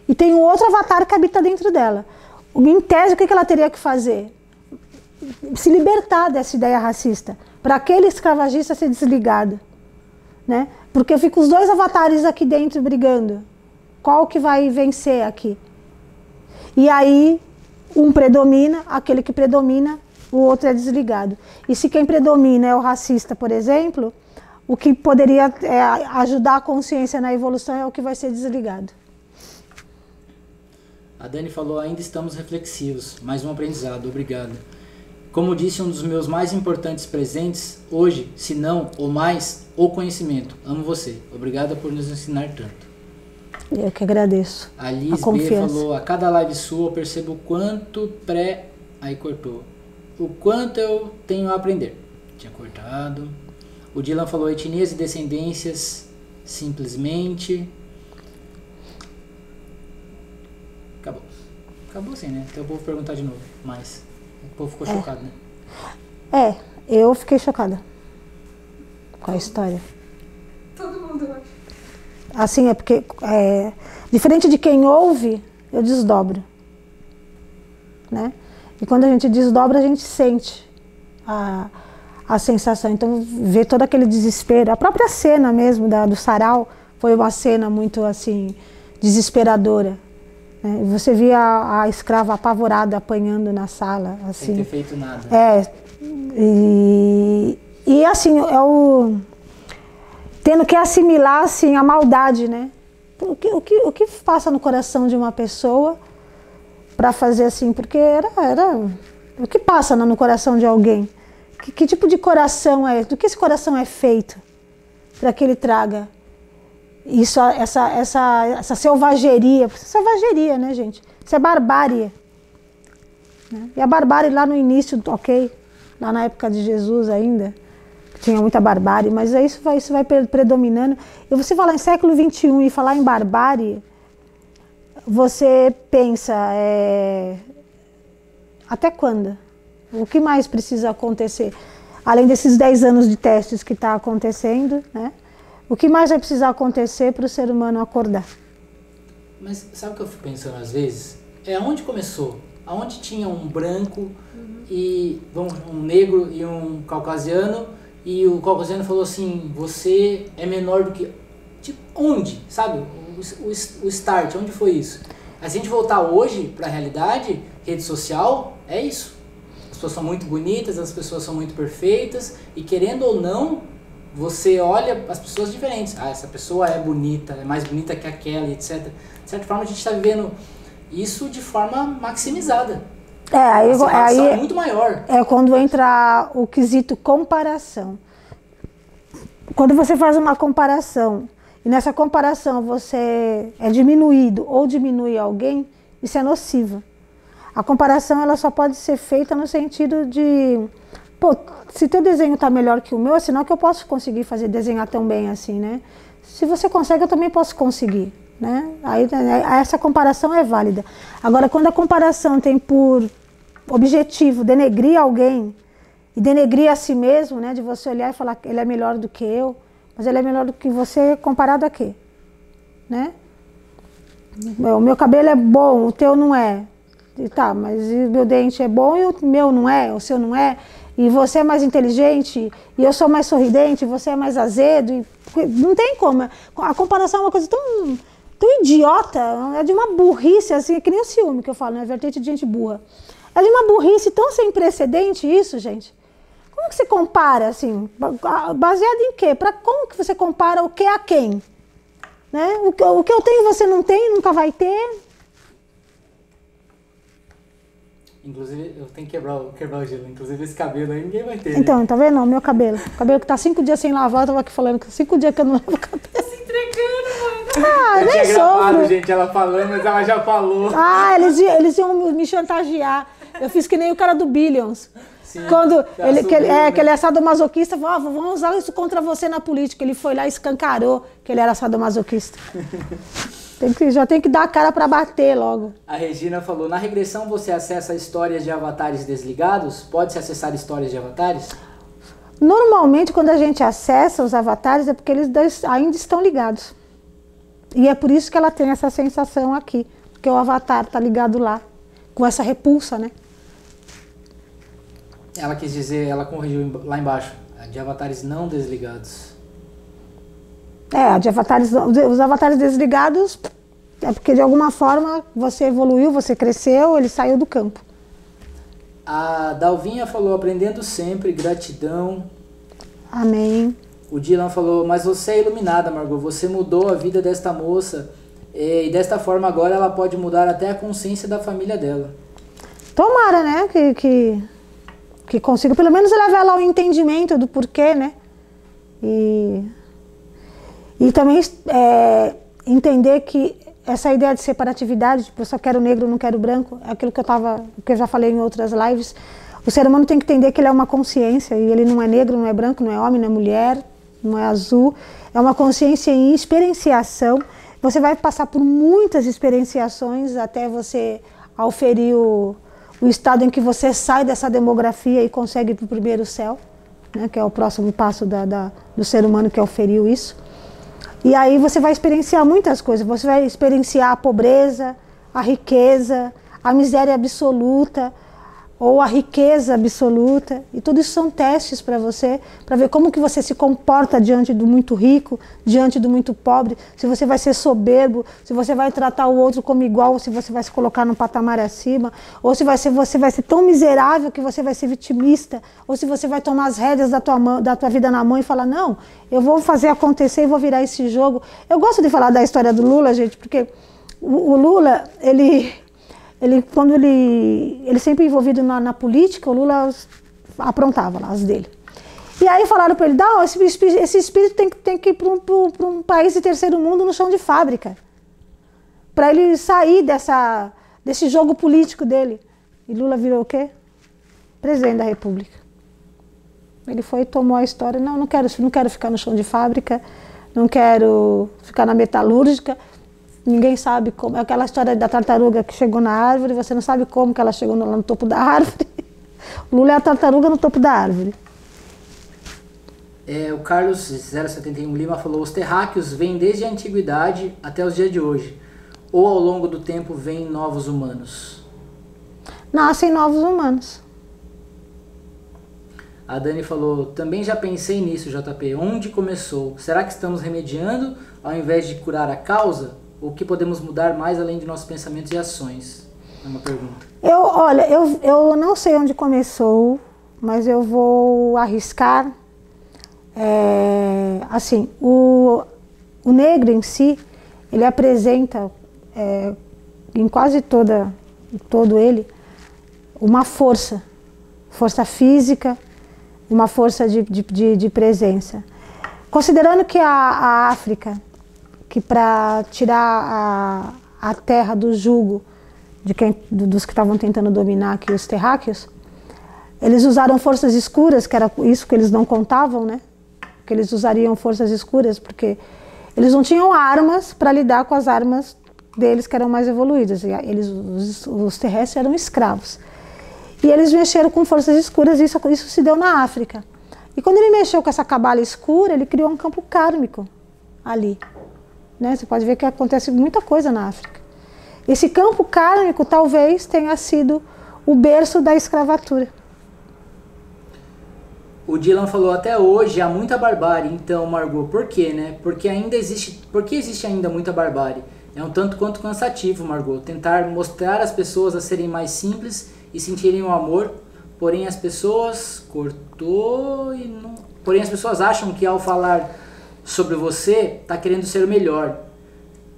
e tem um outro avatar que habita dentro dela. Em tese, o que ela teria que fazer? Se libertar dessa ideia racista, para aquele escravagista ser desligado. Né? Porque fica os dois avatares aqui dentro brigando. Qual que vai vencer aqui? E aí um predomina, aquele que predomina, o outro é desligado. E se quem predomina é o racista, por exemplo, o que poderia é, ajudar a consciência na evolução é o que vai ser desligado. A Dani falou: ainda estamos reflexivos. Mais um aprendizado, obrigado. Como disse um dos meus mais importantes presentes, hoje, se não ou mais, o conhecimento. Amo você. Obrigada por nos ensinar tanto. Eu que agradeço. A Liz B confiança. falou: a cada live sua eu percebo o quanto pré. Aí cortou. O quanto eu tenho a aprender. Tinha cortado. O Dylan falou: etnias e descendências, simplesmente. Acabou. Acabou assim, né? Então o povo perguntar de novo. Mas o povo ficou chocado, né? É, eu fiquei chocada com a história. Todo mundo acha. Assim, é porque, é, diferente de quem ouve, eu desdobro. Né? E quando a gente desdobra, a gente sente a, a sensação. Então, ver todo aquele desespero. A própria cena mesmo da, do sarau foi uma cena muito, assim, desesperadora. Né? Você via a, a escrava apavorada apanhando na sala, Sem assim. ter feito nada. É, e, e assim, é o. Tendo que assimilar assim, a maldade, né? O que, o, que, o que passa no coração de uma pessoa para fazer assim? Porque era, era. O que passa no coração de alguém? Que, que tipo de coração é? Do que esse coração é feito para que ele traga isso, essa, essa, essa selvageria? Selvageria, né, gente? Isso é barbárie. né? E a barbárie lá no início, ok, lá na época de Jesus ainda, tinha muita barbárie, mas aí isso vai, isso vai pre- predominando. E você falar em século XXI e falar em barbárie, você pensa, é, até quando? O que mais precisa acontecer? Além desses 10 anos de testes que está acontecendo, né? O que mais vai precisar acontecer para o ser humano acordar? Mas sabe o que eu fico pensando às vezes? É onde começou? Aonde tinha um branco e vamos, um negro e um caucasiano e o caucasiano falou assim, você é menor do que... Tipo, onde? Sabe? O, o, o start, onde foi isso? Aí, a gente voltar hoje para a realidade, rede social, é isso. As pessoas são muito bonitas, as pessoas são muito perfeitas e querendo ou não, você olha as pessoas diferentes. Ah, essa pessoa é bonita, é mais bonita que aquela, etc. De certa forma, a gente está vivendo isso de forma maximizada. É, aí, A separação é aí muito maior. é quando entra o quesito comparação. Quando você faz uma comparação e nessa comparação você é diminuído ou diminui alguém, Isso é nociva. A comparação ela só pode ser feita no sentido de, pô, se teu desenho está melhor que o meu, é sinal que eu posso conseguir fazer desenhar tão bem assim, né? Se você consegue, eu também posso conseguir, né? Aí né, essa comparação é válida. Agora, quando a comparação tem por objetivo denegrir alguém e denegrir a si mesmo, né? De você olhar e falar ele é melhor do que eu, mas ele é melhor do que você comparado a quê? Né? O meu cabelo é bom, o teu não é. E tá, mas o meu dente é bom e o meu não é, o seu não é. E você é mais inteligente e eu sou mais sorridente, você é mais azedo. E, não tem como. A comparação é uma coisa tão, tão idiota, é de uma burrice, assim, é que nem o ciúme que eu falo, né? Vertente de gente burra. É de uma burrice tão sem precedente isso, gente. Como que você compara, assim? Baseado em quê? Para como que você compara o que a quem? Né? O, que, o que eu tenho você não tem, nunca vai ter. Inclusive, eu tenho que quebrar, quebrar o gelo. Inclusive, esse cabelo aí ninguém vai ter. Então, né? tá vendo? O meu cabelo. O cabelo que tá cinco dias sem lavar, eu tava aqui falando que cinco dias que eu não lavo o cabelo. Tá se entregando, mano. Ah, eu nem tinha gravado, gente, ela falando, mas ela já falou. Ah, eles, eles iam me chantagear. Eu fiz que nem o cara do Billions. Sim, Quando ele, que, ele, é, que ele é sadomasoquista, falou, oh, vamos usar isso contra você na política. Ele foi lá e escancarou que ele era sadomasoquista. [LAUGHS] tem que, já tem que dar a cara para bater logo. A Regina falou, na regressão você acessa histórias de avatares desligados? Pode-se acessar histórias de avatares? Normalmente, quando a gente acessa os avatares, é porque eles ainda estão ligados. E é por isso que ela tem essa sensação aqui, porque o avatar está ligado lá, com essa repulsa, né? Ela quis dizer, ela corrigiu lá embaixo, de avatares não desligados. É, de avatares, os avatares desligados é porque de alguma forma você evoluiu, você cresceu, ele saiu do campo. A Dalvinha falou, aprendendo sempre, gratidão. Amém. O Dylan falou, mas você é iluminada, Margot, você mudou a vida desta moça e desta forma agora ela pode mudar até a consciência da família dela. Tomara, né, que, que que consiga pelo menos levar lá o entendimento do porquê, né? E, e também é, entender que essa ideia de separatividade, tipo, eu só quero negro, não quero branco, é aquilo que eu tava, que eu já falei em outras lives. O ser humano tem que entender que ele é uma consciência e ele não é negro, não é branco, não é homem, não é mulher, não é azul. É uma consciência em experienciação. Você vai passar por muitas experienciações até você auferir o, o estado em que você sai dessa demografia e consegue ir para o primeiro céu, né, que é o próximo passo da, da, do ser humano que é oferir isso. E aí você vai experienciar muitas coisas. Você vai experienciar a pobreza, a riqueza, a miséria absoluta, ou a riqueza absoluta. E tudo isso são testes para você, para ver como que você se comporta diante do muito rico, diante do muito pobre, se você vai ser soberbo, se você vai tratar o outro como igual, se você vai se colocar num patamar acima, ou se vai ser, você vai ser tão miserável que você vai ser vitimista, ou se você vai tomar as rédeas da tua, mão, da tua vida na mão e falar, não, eu vou fazer acontecer e vou virar esse jogo. Eu gosto de falar da história do Lula, gente, porque o, o Lula, ele ele, quando ele, ele sempre envolvido na, na política, o Lula aprontava lá as dele. E aí falaram para ele, Dá, esse, esse espírito tem, tem que ir para um, um país de terceiro mundo no chão de fábrica. Para ele sair dessa, desse jogo político dele. E Lula virou o quê? Presidente da República. Ele foi e tomou a história, não, não quero, não quero ficar no chão de fábrica, não quero ficar na metalúrgica, Ninguém sabe como. É aquela história da tartaruga que chegou na árvore, você não sabe como que ela chegou lá no topo da árvore. O [LAUGHS] Lula é a tartaruga no topo da árvore. É, o Carlos 071 Lima falou: os terráqueos vêm desde a antiguidade até os dias de hoje. Ou ao longo do tempo vêm novos humanos? Nascem novos humanos. A Dani falou: também já pensei nisso, JP. Onde começou? Será que estamos remediando ao invés de curar a causa? O que podemos mudar mais além de nossos pensamentos e ações? É uma pergunta. Eu, olha, eu, eu não sei onde começou, mas eu vou arriscar. É, assim, o, o negro em si, ele apresenta é, em quase toda, todo ele uma força, força física, uma força de, de, de, de presença. Considerando que a, a África que para tirar a, a terra do jugo de quem, dos que estavam tentando dominar aqui os terráqueos, eles usaram forças escuras, que era isso que eles não contavam, né? Que eles usariam forças escuras, porque eles não tinham armas para lidar com as armas deles que eram mais evoluídas. Eles, os, os, terrestres eram escravos. E eles mexeram com forças escuras, e isso, isso se deu na África. E quando ele mexeu com essa cabala escura, ele criou um campo kármico ali. Né? Você pode ver que acontece muita coisa na África. Esse campo kármico talvez tenha sido o berço da escravatura. O Dylan falou até hoje há muita barbárie, então Margot, por quê, né? Porque ainda existe, porque existe ainda muita barbárie? É um tanto quanto cansativo, Margot, tentar mostrar às pessoas a serem mais simples e sentirem o amor, porém as pessoas cortou e não, porém as pessoas acham que ao falar sobre você está querendo ser o melhor,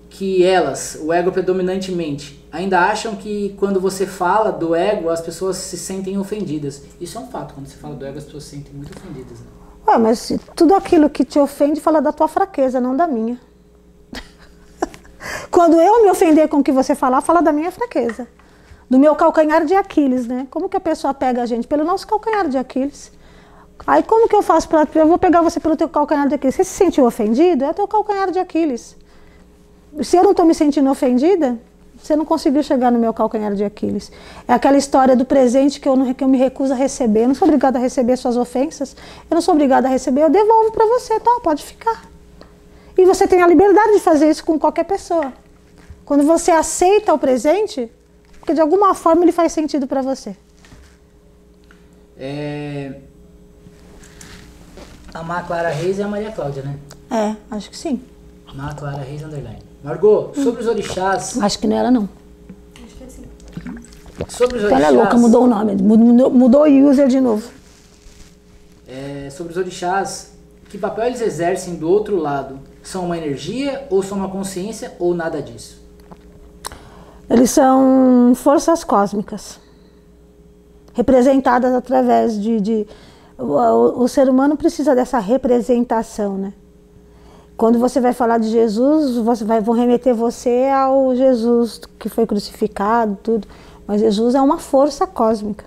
que elas, o ego predominantemente, ainda acham que quando você fala do ego, as pessoas se sentem ofendidas. Isso é um fato, quando você fala do ego, as pessoas se sentem muito ofendidas. Né? Ué, mas tudo aquilo que te ofende fala da tua fraqueza, não da minha. [LAUGHS] quando eu me ofender com o que você falar, fala da minha fraqueza. Do meu calcanhar de Aquiles, né? Como que a pessoa pega a gente? Pelo nosso calcanhar de Aquiles. Aí como que eu faço para eu vou pegar você pelo teu calcanhar de Aquiles? Você se sentiu ofendido? É teu calcanhar de Aquiles se eu não estou me sentindo ofendida, você não conseguiu chegar no meu calcanhar de Aquiles. É aquela história do presente que eu, não, que eu me recuso a receber. Eu não sou obrigada a receber suas ofensas. Eu não sou obrigada a receber. Eu devolvo para você. Tá, pode ficar. E você tem a liberdade de fazer isso com qualquer pessoa. Quando você aceita o presente, porque de alguma forma ele faz sentido para você. É... A Má Clara Reis e a Maria Cláudia, né? É, acho que sim. Má Clara Reis Underline. Margot, sobre os orixás. Acho que não era, não. Acho que é assim. Sobre os orixás. Ela é louca, mudou o nome. Mudou, mudou o user de novo. É, sobre os orixás, que papel eles exercem do outro lado? São uma energia ou são uma consciência ou nada disso? Eles são forças cósmicas representadas através de. de o, o, ser humano precisa dessa representação, né? Quando você vai falar de Jesus, você vai, vão remeter você ao Jesus que foi crucificado, tudo. Mas Jesus é uma força cósmica.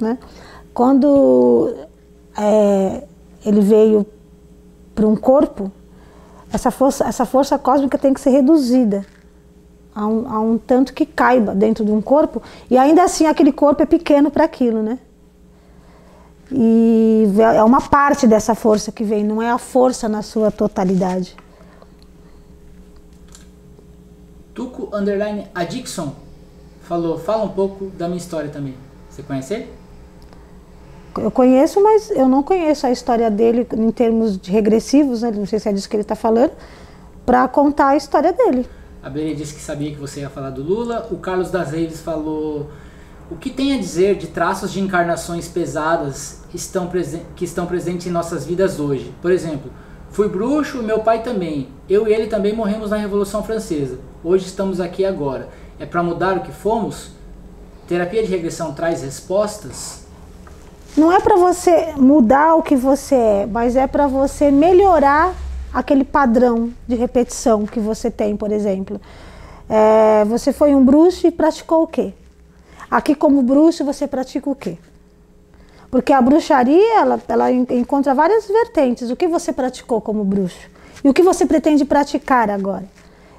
Né? Quando é, ele veio para um corpo, essa força, essa força cósmica tem que ser reduzida a um, a um tanto que caiba dentro de um corpo, e ainda assim aquele corpo é pequeno para aquilo, né? E é uma parte dessa força que vem, não é a força na sua totalidade. Tuco Underline Adixon falou, fala um pouco da minha história também. Você conhece ele? Eu conheço, mas eu não conheço a história dele em termos de regressivos, né? não sei se é disso que ele está falando, para contar a história dele. A Beni disse que sabia que você ia falar do Lula. O Carlos das Reis falou o que tem a dizer de traços de encarnações pesadas estão que estão presentes em nossas vidas hoje? Por exemplo, fui bruxo, meu pai também. Eu e ele também morremos na Revolução Francesa. Hoje estamos aqui agora. É para mudar o que fomos? Terapia de regressão traz respostas? Não é para você mudar o que você é, mas é para você melhorar aquele padrão de repetição que você tem, por exemplo. É, você foi um bruxo e praticou o quê? Aqui, como bruxo, você pratica o quê? Porque a bruxaria, ela, ela encontra várias vertentes. O que você praticou como bruxo? E o que você pretende praticar agora?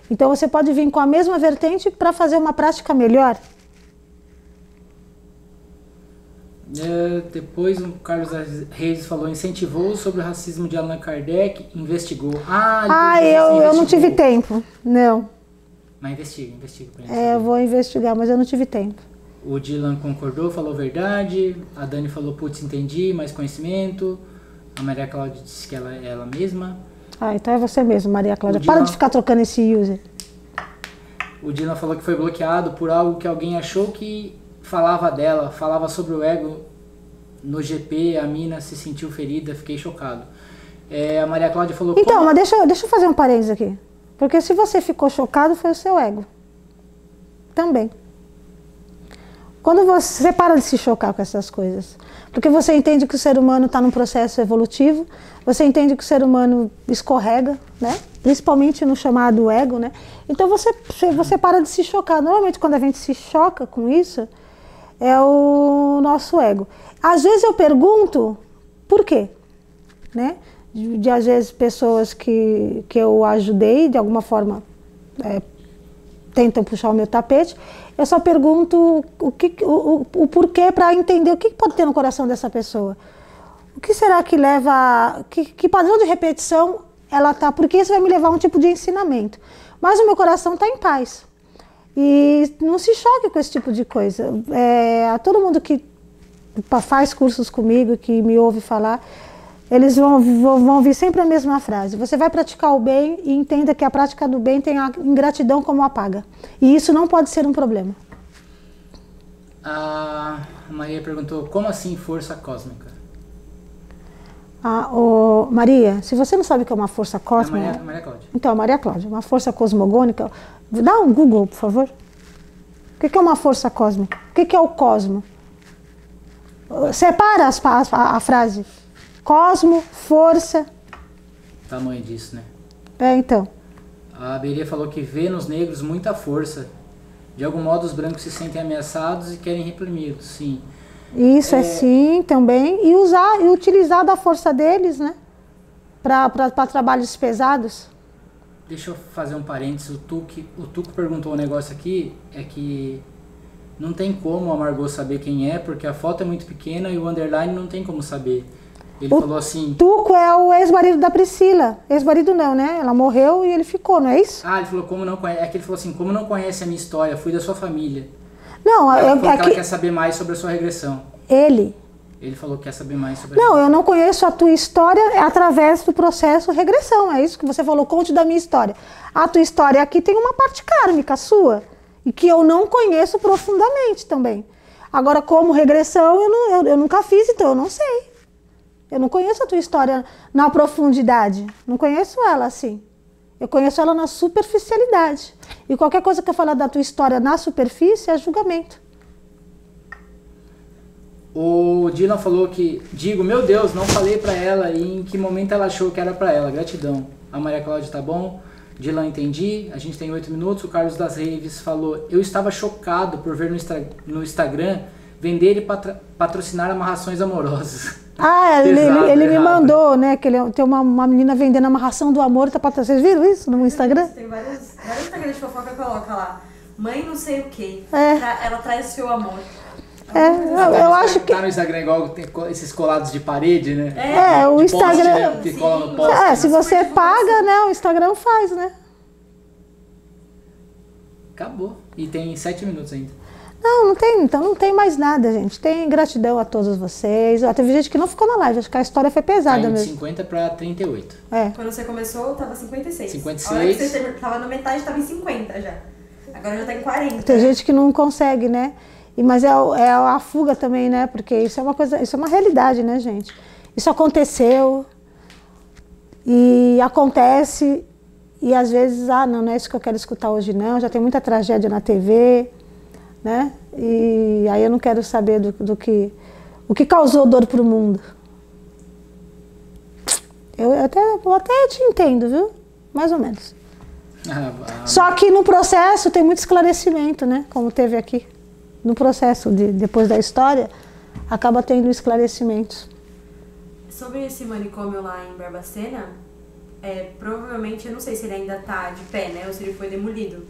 Então, você pode vir com a mesma vertente para fazer uma prática melhor. É, depois o Carlos Reis falou, incentivou sobre o racismo de Allan Kardec, investigou. Ah, ah eu, eu não tive tempo, não. Mas investiga, investiga. É, eu vou investigar, mas eu não tive tempo. O Dylan concordou, falou verdade. A Dani falou, putz, entendi, mais conhecimento. A Maria Cláudia disse que ela é ela mesma. Ah, então é você mesmo, Maria Cláudia. Para de ficar trocando esse user. O Dylan falou que foi bloqueado por algo que alguém achou que falava dela, falava sobre o ego. No GP, a mina se sentiu ferida, fiquei chocado. É, a Maria Cláudia falou... Então, como... mas deixa, deixa eu fazer um parênteses aqui. Porque se você ficou chocado, foi o seu ego. Também. Quando você para de se chocar com essas coisas, porque você entende que o ser humano está num processo evolutivo, você entende que o ser humano escorrega, né? Principalmente no chamado ego, né? Então você, você para de se chocar. Normalmente quando a gente se choca com isso, é o nosso ego. Às vezes eu pergunto por quê, né? De, de às vezes pessoas que, que eu ajudei de alguma forma é, tentam puxar o meu tapete, eu só pergunto o, que, o, o, porquê para entender o que pode ter no coração dessa pessoa. O que será que leva. Que, que padrão de repetição ela tá? Porque isso vai me levar a um tipo de ensinamento. Mas o meu coração está em paz. E não se choque com esse tipo de coisa. É, a todo mundo que faz cursos comigo, que me ouve falar, eles vão, vão, vão ouvir sempre a mesma frase. Você vai praticar o bem e entenda que a prática do bem tem a ingratidão como a paga. E isso não pode ser um problema. A Maria perguntou, como assim força cósmica? Ah, oh, Maria, se você não sabe o que é uma força cósmica... É Maria, Maria Cláudia. Então, Maria Cláudia, uma força cosmogônica... Dá um Google, por favor. O que é uma força cósmica? O que é o cosmo? Separa as, a, a frase. Cosmo, força. Tamanho disso, né? É, então. A Beria falou que vê nos negros muita força. De algum modo, os brancos se sentem ameaçados e querem reprimi-los, sim. Isso é... é... sim, também. E usar e utilizar da força deles, né? Para trabalhos pesados. Deixa eu fazer um parênteses. O Tuco, o Tuco perguntou um negócio aqui, é que não tem como a Margot saber quem é, porque a foto é muito pequena e o underline não tem como saber. Ele o falou assim. Tuco é o ex-marido da Priscila. Ex-marido não, né? Ela morreu e ele ficou, não é isso? Ah, ele falou como não conhece. É que ele falou assim, como não conhece a minha história, fui da sua família. Não, ela eu, falou é que que ela quer saber mais sobre a sua regressão. Ele. Ele falou que quer saber mais sobre. Não, eu não conheço a tua história através do processo regressão. É isso que você falou. Conte da minha história. A tua história aqui tem uma parte kármica sua e que eu não conheço profundamente também. Agora, como regressão, eu, não, eu, eu nunca fiz, então eu não sei. Eu não conheço a tua história na profundidade. Não conheço ela assim. Eu conheço ela na superficialidade. E qualquer coisa que eu falar da tua história na superfície é julgamento. O Dylan falou que, digo, meu Deus, não falei para ela e em que momento ela achou que era para ela. Gratidão. A Maria Cláudia tá bom. Dylan, entendi. A gente tem oito minutos. O Carlos das Reis falou: Eu estava chocado por ver no, no Instagram vender e patro patrocinar amarrações amorosas. Ah, ele, Pesado, ele, ele me mandou, né? Que ele tem uma, uma menina vendendo amarração do amor, tá patrocinando. Vocês viram isso no Instagram? Tem vários, vários Instagram de fofoca que coloca lá. Mãe não sei o quê. É. Ela traz o seu amor. É, eu, eu acho que. Tá no Instagram igual tem esses colados de parede, né? É, é o Instagram. Poste, né? Que cola no poste, é, se você paga, né? O Instagram faz, né? Acabou. E tem sete minutos ainda. Não, não tem, então não tem mais nada, gente. Tem gratidão a todos vocês. Ó, teve gente que não ficou na live, acho que a história foi pesada tá mesmo. De 50 para 38. É. Quando você começou, tava 56. 56. A hora que você tava na metade, tava em 50 já. Agora já tá em 40. Tem gente que não consegue, né? E, mas é, é a fuga também, né? Porque isso é uma coisa, isso é uma realidade, né, gente? Isso aconteceu e acontece e às vezes, ah, não, não é isso que eu quero escutar hoje não, já tem muita tragédia na TV, né? E aí eu não quero saber do, do que o que causou dor para o mundo. Eu até, eu até te entendo, viu? Mais ou menos. Ah, ah, Só que no processo tem muito esclarecimento, né? Como teve aqui no processo de, depois da história, acaba tendo esclarecimentos. Sobre esse manicômio lá em Barbacena, é, provavelmente, eu não sei se ele ainda está de pé, né, ou se ele foi demolido.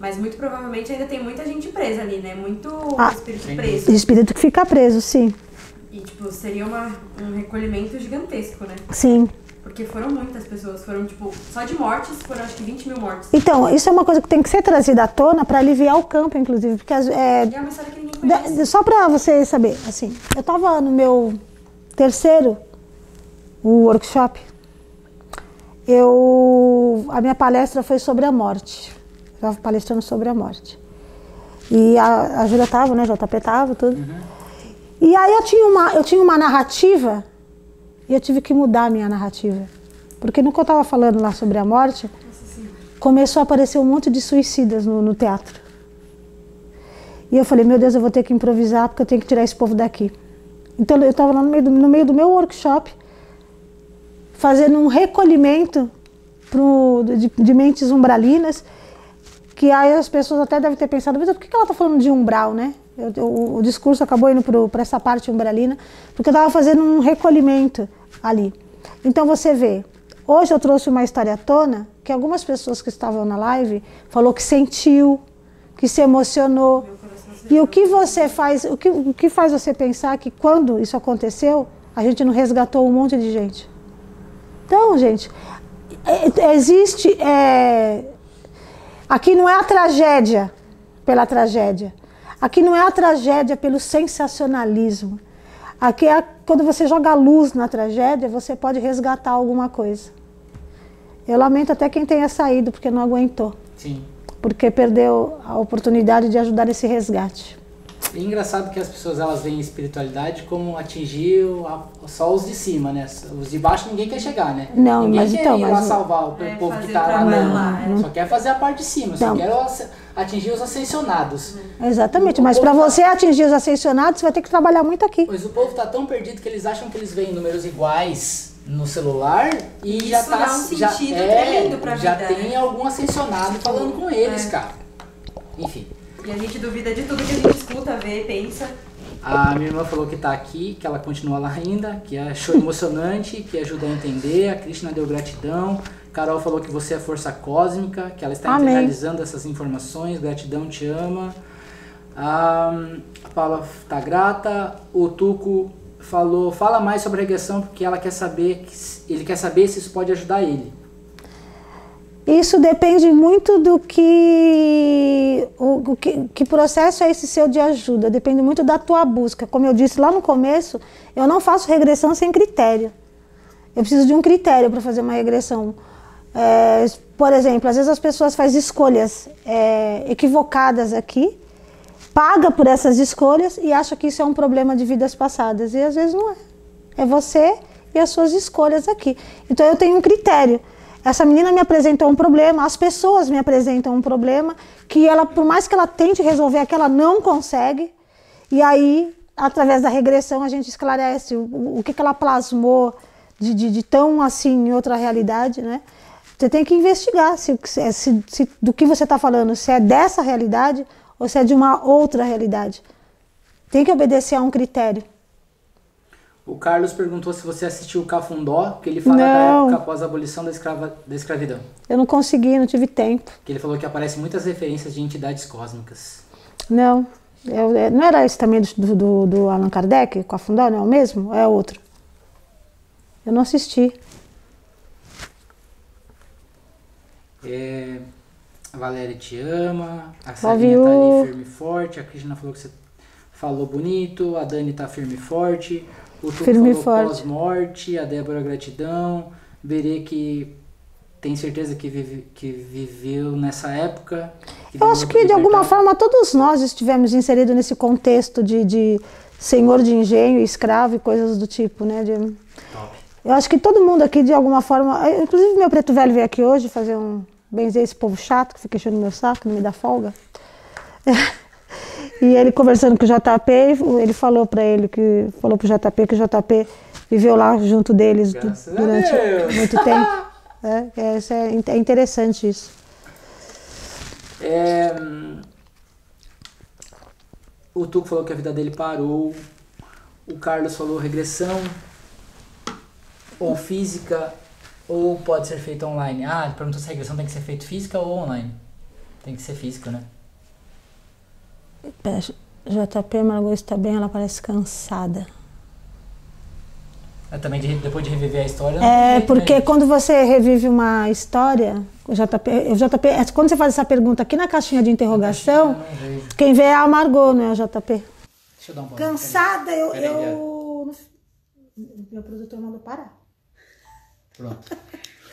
Mas muito provavelmente ainda tem muita gente presa ali, né? Muito ah, espírito preso. Espírito que fica preso, sim. E, tipo, seria uma, um recolhimento gigantesco, né? Sim. Porque foram muitas pessoas, foram tipo, só de mortes foram acho que 20 mil mortes. Então, isso é uma coisa que tem que ser trazida à tona para aliviar o campo, inclusive. Porque é, é uma história que ninguém conhece. Só para você saber, assim, eu estava no meu terceiro workshop, eu, a minha palestra foi sobre a morte. Estava palestrando sobre a morte. E a, a Júlia estava, né? JP estava, tudo. Uhum. E aí eu tinha, uma, eu tinha uma narrativa e eu tive que mudar a minha narrativa. Porque no que eu estava falando lá sobre a morte, começou a aparecer um monte de suicidas no, no teatro. E eu falei, meu Deus, eu vou ter que improvisar porque eu tenho que tirar esse povo daqui. Então eu estava lá no meio, do, no meio do meu workshop, fazendo um recolhimento pro, de, de mentes umbralinas, que aí as pessoas até devem ter pensado, mas por que ela está falando de umbral, né? Eu, eu, o discurso acabou indo para essa parte umbralina, porque eu estava fazendo um recolhimento ali. Então você vê, hoje eu trouxe uma história à tona que algumas pessoas que estavam na live falou que sentiu, que se emocionou. E o que você faz, o que, o que faz você pensar que quando isso aconteceu, a gente não resgatou um monte de gente? Então, gente, é, existe. É, aqui não é a tragédia pela tragédia. Aqui não é a tragédia pelo sensacionalismo. Aqui é quando você joga luz na tragédia, você pode resgatar alguma coisa. Eu lamento até quem tenha saído porque não aguentou. Sim. Porque perdeu a oportunidade de ajudar esse resgate. É engraçado que as pessoas elas veem espiritualidade como atingir só os de cima, né? Os de baixo ninguém quer chegar, né? Não, ninguém mas quer então, ir mas lá salvar o é, povo que está lá, não. lá, é. Só quer fazer a parte de cima, Então. só quer atingir os ascensionados. Exatamente, O mas para tá- você atingir os ascensionados, você vai ter que trabalhar muito aqui. Pois o povo tá tão perdido que eles acham que eles veem números iguais no celular e Isso já tá dá um já, sentido é, já vida, tem né? algum ascensionado falando com eles, É. cara. Enfim. E a gente duvida de tudo que a gente escuta, vê, pensa. A minha irmã falou que tá aqui, que ela continua lá ainda, que achou emocionante, que ajuda a entender. A Krishna deu gratidão. Carol falou que você é força cósmica, que ela está Amém. internalizando essas informações. Gratidão, te ama. A a Paula tá grata. O Tuco falou, fala mais sobre a regressão, porque ela quer saber, ele quer saber se isso pode ajudar ele. Isso depende muito do que, o, que, que processo é esse seu de ajuda, depende muito da tua busca. Como eu disse lá no começo, eu não faço regressão sem critério. Eu preciso de um critério para fazer uma regressão. É, por exemplo, às vezes as pessoas fazem escolhas é, equivocadas aqui, paga por essas escolhas e acha que isso é um problema de vidas passadas. E às vezes não é. É você e as suas escolhas aqui. Então eu tenho um critério. Essa menina me apresentou um problema, as pessoas me apresentam um problema que ela, por mais que ela tente resolver aqui, ela não consegue. E aí, através da regressão, a gente esclarece o, o- que, que ela plasmou de, de, de tão assim em outra realidade, né? Você tem que investigar se- se- se- do que você está falando, se é dessa realidade ou se é de uma outra realidade. Tem que obedecer a um critério. O Carlos perguntou se você assistiu o Cafundó, que ele fala da Não. época após a abolição da, escrava, da escravidão. Eu não consegui, não tive tempo. Que ele falou que aparecem muitas referências de entidades cósmicas. Não. Eu- é, não era esse também do, do, do Allan Kardec, com a Fundó, não é o mesmo? Ou é outro? Eu não assisti. É, a Valéria te ama, a Sarinha tá ali firme e forte, a Cristina falou que você falou bonito, a Dani tá firme e forte, o Tuco Firme falou pós-morte, a Débora gratidão, Berê que tem certeza que, vive- que viveu nessa época. Eu acho que de alguma forma todos nós estivemos inseridos nesse contexto de, de senhor de engenho, escravo e coisas do tipo, né? De- Top. eu acho que todo mundo aqui de alguma forma, eh, inclusive meu preto velho veio aqui hoje fazer um benzer esse povo chato que fica enchendo meu saco, não me dá folga. [LAUGHS] E ele conversando com o JP, ele falou para ele que falou pro JP que o JP viveu lá junto deles Graças durante muito [LAUGHS] tempo. É, é, é, é interessante isso. É, hum, o Tuco falou que a vida dele parou. O Carlos falou regressão ou física ou pode ser feita online. Ah, ele perguntou se a regressão tem que ser feita física ou online. Tem que ser física, né? JP Margot está bem, ela parece cansada. É, também de- depois de reviver a história. É, jeito, porque né? quando você revive uma história, o JP, o JP, é, quando você faz essa pergunta aqui na caixinha de interrogação, vejo. quem vê é a Margot, não é o JP. Deixa eu dar um. Cansada, eu. Eu... Meu produtor mandou parar. Pronto.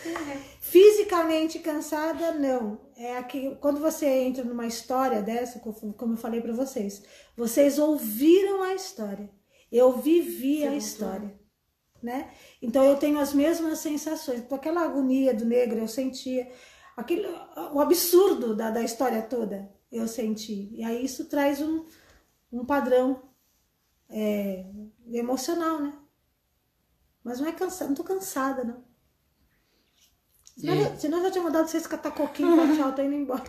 [LAUGHS] Fisicamente cansada, não. É aqui, quando você entra numa história dessa, co- como eu falei para vocês, vocês ouviram a história. Eu vivi a história, né? Então eu tenho as mesmas sensações. Aquela agonia do negro eu sentia, aquele, o absurdo da, da história toda. eu senti. E aí isso traz um, um padrão é, emocional, né? Mas não é cansada, não tô cansada, não. Senão, E- senão eu já tinha mandado vocês catar coquinho pra tchau, tá indo embora.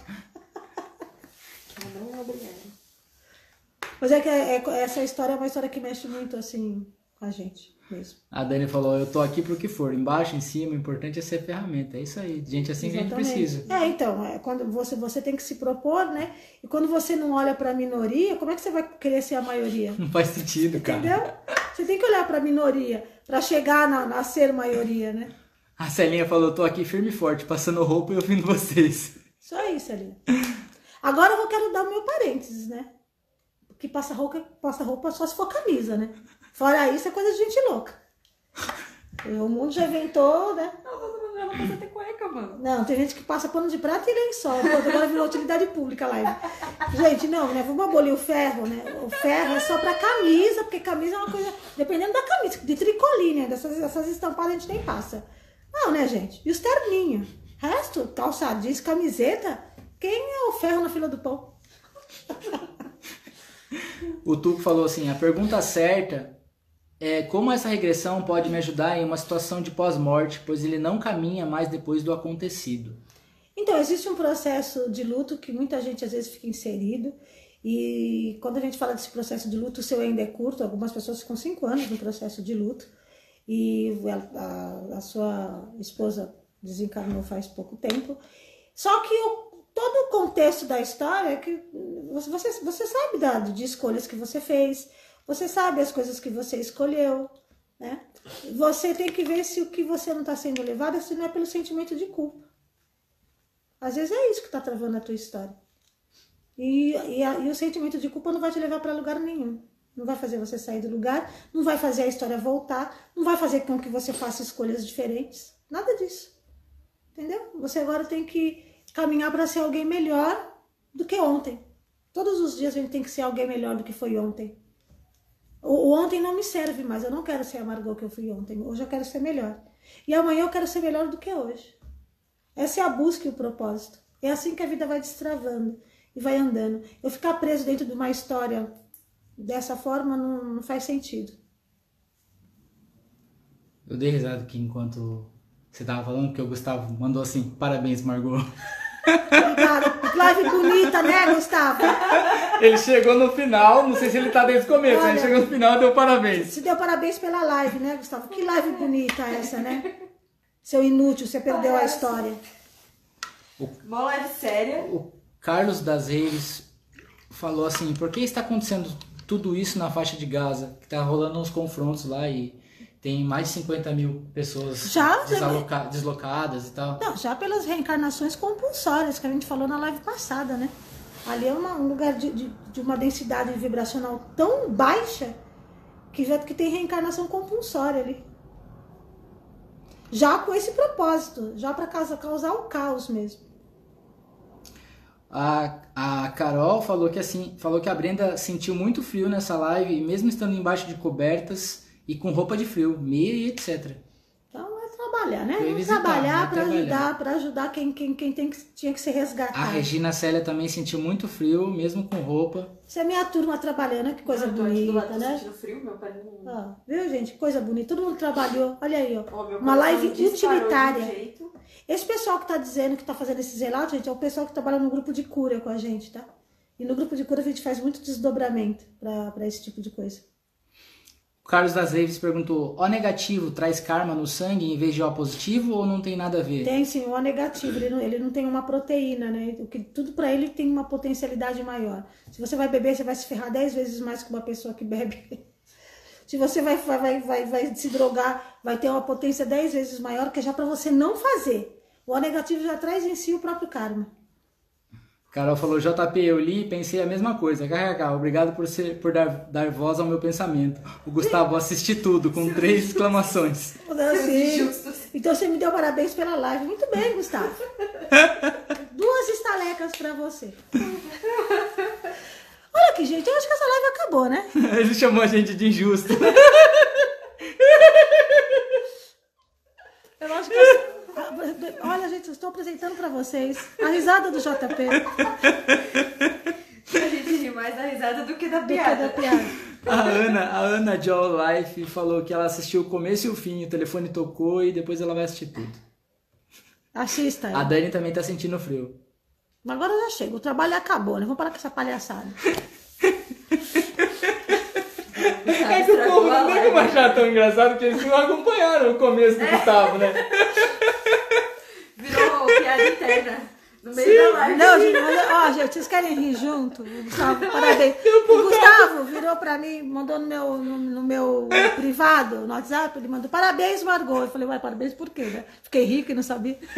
Obrigada. Mas é que é- é- essa história é uma história que mexe muito, assim, com a gente mesmo. A Dani falou, eu tô aqui pro que for, embaixo, em cima, o importante é ser ferramenta. É isso aí, gente assim que a gente precisa. É, então, é, quando você, você tem que se propor, né? E quando você não olha pra minoria, como é que você vai querer ser a maioria? [LAUGHS] Não faz sentido, cara. Entendeu? Você tem que olhar pra minoria pra chegar na, na ser maioria, né? A Celinha falou, tô aqui firme e forte, passando roupa e ouvindo vocês. Só isso ali. Agora eu quero dar o meu parênteses, né? Que passa roupa, passa roupa só se for camisa, né? Fora isso é coisa de gente louca. O mundo já inventou, né? Não, mundo não precisa ter cueca, mano. Não, tem gente que passa pano de prata e lençol. Pô, agora virou utilidade pública a live. Gente, não, né? Vamos abolir o ferro, né? O ferro é só pra camisa, porque camisa é uma coisa. Dependendo da camisa, de tricoline, né? Dessas, dessas estampadas a gente nem passa. Não, né, gente? E os terninhos? Resto, calça jeans, camiseta. Quem é o ferro na fila do pão? [LAUGHS] O Tuco falou assim, a pergunta certa é como essa regressão pode me ajudar em uma situação de pós-morte, pois ele não caminha mais depois do acontecido. Então, existe um processo de luto que muita gente às vezes fica inserido. E quando a gente fala desse processo de luto, o seu ainda é curto, algumas pessoas ficam cinco anos no processo de luto. E a, a- sua esposa desencarnou faz pouco tempo. Só que o- todo o contexto da história é que você, você sabe da, de escolhas que você fez, você sabe as coisas que você escolheu, né? Você tem que ver se o que você não está sendo levado se não é pelo sentimento de culpa. Às vezes é isso que está travando a tua história. E, e, a- e o sentimento de culpa não vai te levar para lugar nenhum. Não vai fazer você sair do lugar, não vai fazer a história voltar, não vai fazer com que você faça escolhas diferentes. Nada disso. Entendeu? Você agora tem que caminhar para ser alguém melhor do que ontem. Todos os dias a gente tem que ser alguém melhor do que foi ontem. O, ontem não me serve mais. Eu não quero ser a Margot que eu fui ontem. Hoje eu quero ser melhor. E amanhã eu quero ser melhor do que hoje. Essa é a busca e o propósito. É assim que a vida vai destravando e vai andando. Eu ficar preso dentro de uma história dessa forma não, não faz sentido. Eu dei risada aqui enquanto você tava falando, porque o Gustavo mandou assim, parabéns, Margot. Obrigada. Live bonita, né, Gustavo? Ele chegou no final, não sei se ele tá desde o começo, Olha. ele chegou no final e deu parabéns. Se deu parabéns pela live, né, Gustavo? Que live bonita essa, né? Seu inútil, você perdeu a história. Mó live séria. O Carlos das Reis falou assim, por que está acontecendo tudo isso na faixa de Gaza? Que tá rolando uns confrontos lá e tem mais de 50 mil pessoas Já? desaloca- deslocadas e tal. Não, já pelas reencarnações compulsórias que a gente falou na live passada, né? Ali é uma- um lugar de, de, de uma densidade vibracional tão baixa que já que tem reencarnação compulsória ali. Já com esse propósito, já para causar o caos mesmo. A, a Carol falou que assim, falou que a Brenda sentiu muito frio nessa live, mesmo estando embaixo de cobertas e com roupa de frio, meia e etc. Trabalhar, né? Vamos trabalhar né? para ajudar, para ajudar quem, quem, quem tem que, tinha que ser A resgatado. Regina Célia também sentiu muito frio, mesmo com roupa. Isso é minha turma trabalhando, que coisa lado, bonita, tô né? sentindo frio, meu pai não... Ó, viu, gente? Que coisa bonita. Todo mundo trabalhou. Olha aí, ó. Meu Uma live utilitária. Esse pessoal que tá dizendo que tá fazendo esses relatos, gente, é o pessoal que trabalha no grupo de cura com a gente, tá? E no grupo de cura a gente faz muito desdobramento pra esse tipo de coisa. Carlos das Reis perguntou: O negativo traz karma no sangue em vez de O positivo ou não tem nada a ver? Tem sim o O negativo, ele não, ele não tem uma proteína, né? O que, tudo pra ele tem uma potencialidade maior. Se você vai beber, você vai se ferrar 10 vezes mais que uma pessoa que bebe. [LAUGHS] Se você vai, vai, vai, vai, se drogar, vai ter uma potência 10 vezes maior, que é já pra você não fazer. O negativo já traz em si o próprio karma. Carol falou: JP, eu li e pensei a mesma coisa. KKK, obrigado por, ser, por dar, dar voz ao meu pensamento. O Gustavo, assisti tudo, com três exclamações. Assim, injustos. então você me deu parabéns pela live. Muito bem, Gustavo. [LAUGHS] Duas estalecas pra você. Olha aqui, gente. Eu acho que essa live acabou, né? [LAUGHS] Ele chamou a gente de injusto. [LAUGHS] Eu acho que. Olha, gente, eu estou apresentando para vocês a risada do JP. A gente ri mais da risada do que da Do que piada. da piada. A Ana, a Ana Joe Life falou que ela assistiu o começo e o fim, o telefone tocou e depois ela vai assistir tudo. Assista. A Dani também tá sentindo frio. Agora já chega, o trabalho acabou, né? Vamos parar com essa palhaçada. [LAUGHS] É que o povo não tem como achar tão engraçado porque eles não acompanharam o começo do Gustavo, né? [LAUGHS] Virou piada interna. No meio da live. Não, gente, ó, gente, vocês querem rir junto? Gustavo, parabéns. [LAUGHS] O Gustavo virou pra mim, mandou no meu, no, no meu privado, no WhatsApp, ele mandou parabéns, Margot. Eu falei, ué, parabéns por quê, né? Fiquei rica e não sabia. [LAUGHS]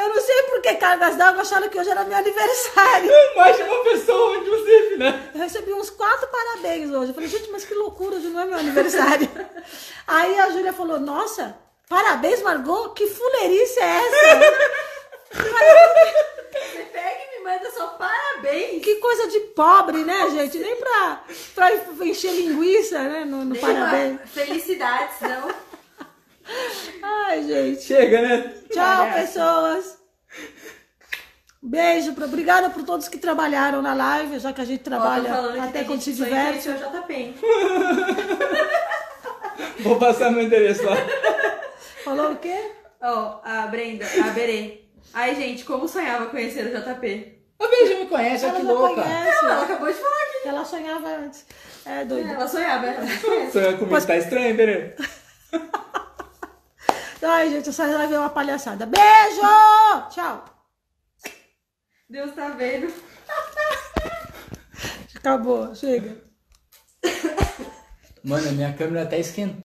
Eu não sei por que cargas d'água acharam que hoje era meu aniversário. Mais de uma pessoa, inclusive, né? Eu recebi uns quatro parabéns hoje. Eu falei, gente, mas que loucura, hoje não é meu aniversário. [LAUGHS] Aí a Júlia falou, nossa, parabéns, Margot, que fuleirice é essa? Você pega e me manda só parabéns. Que coisa de pobre, né, gente? Nem pra, pra encher linguiça, né, no, no parabéns. uma Felicidades, não. Ai, gente. Chega, né? Tchau, Parece. pessoas. Beijo, pra- obrigada por todos que trabalharam na live, já que a gente Ó, trabalha que até quando se diverte. sonha em conhecer o JP. Vou passar meu endereço lá. Falou o quê? Ó, a Brenda, a Berê. Ai, gente, como sonhava conhecer o JP? A Beijo me conhece, olha Ela que já louca. conhece. Ela acabou de falar aqui. Ela sonhava antes. É doido. Ela sonhava, ela. Sonhar comigo tá estranho, Berê. [LAUGHS] Ai, gente, essa live é uma palhaçada. Beijo! Tchau. Deus tá vendo. Acabou, chega. Mano, a minha câmera até esquentou.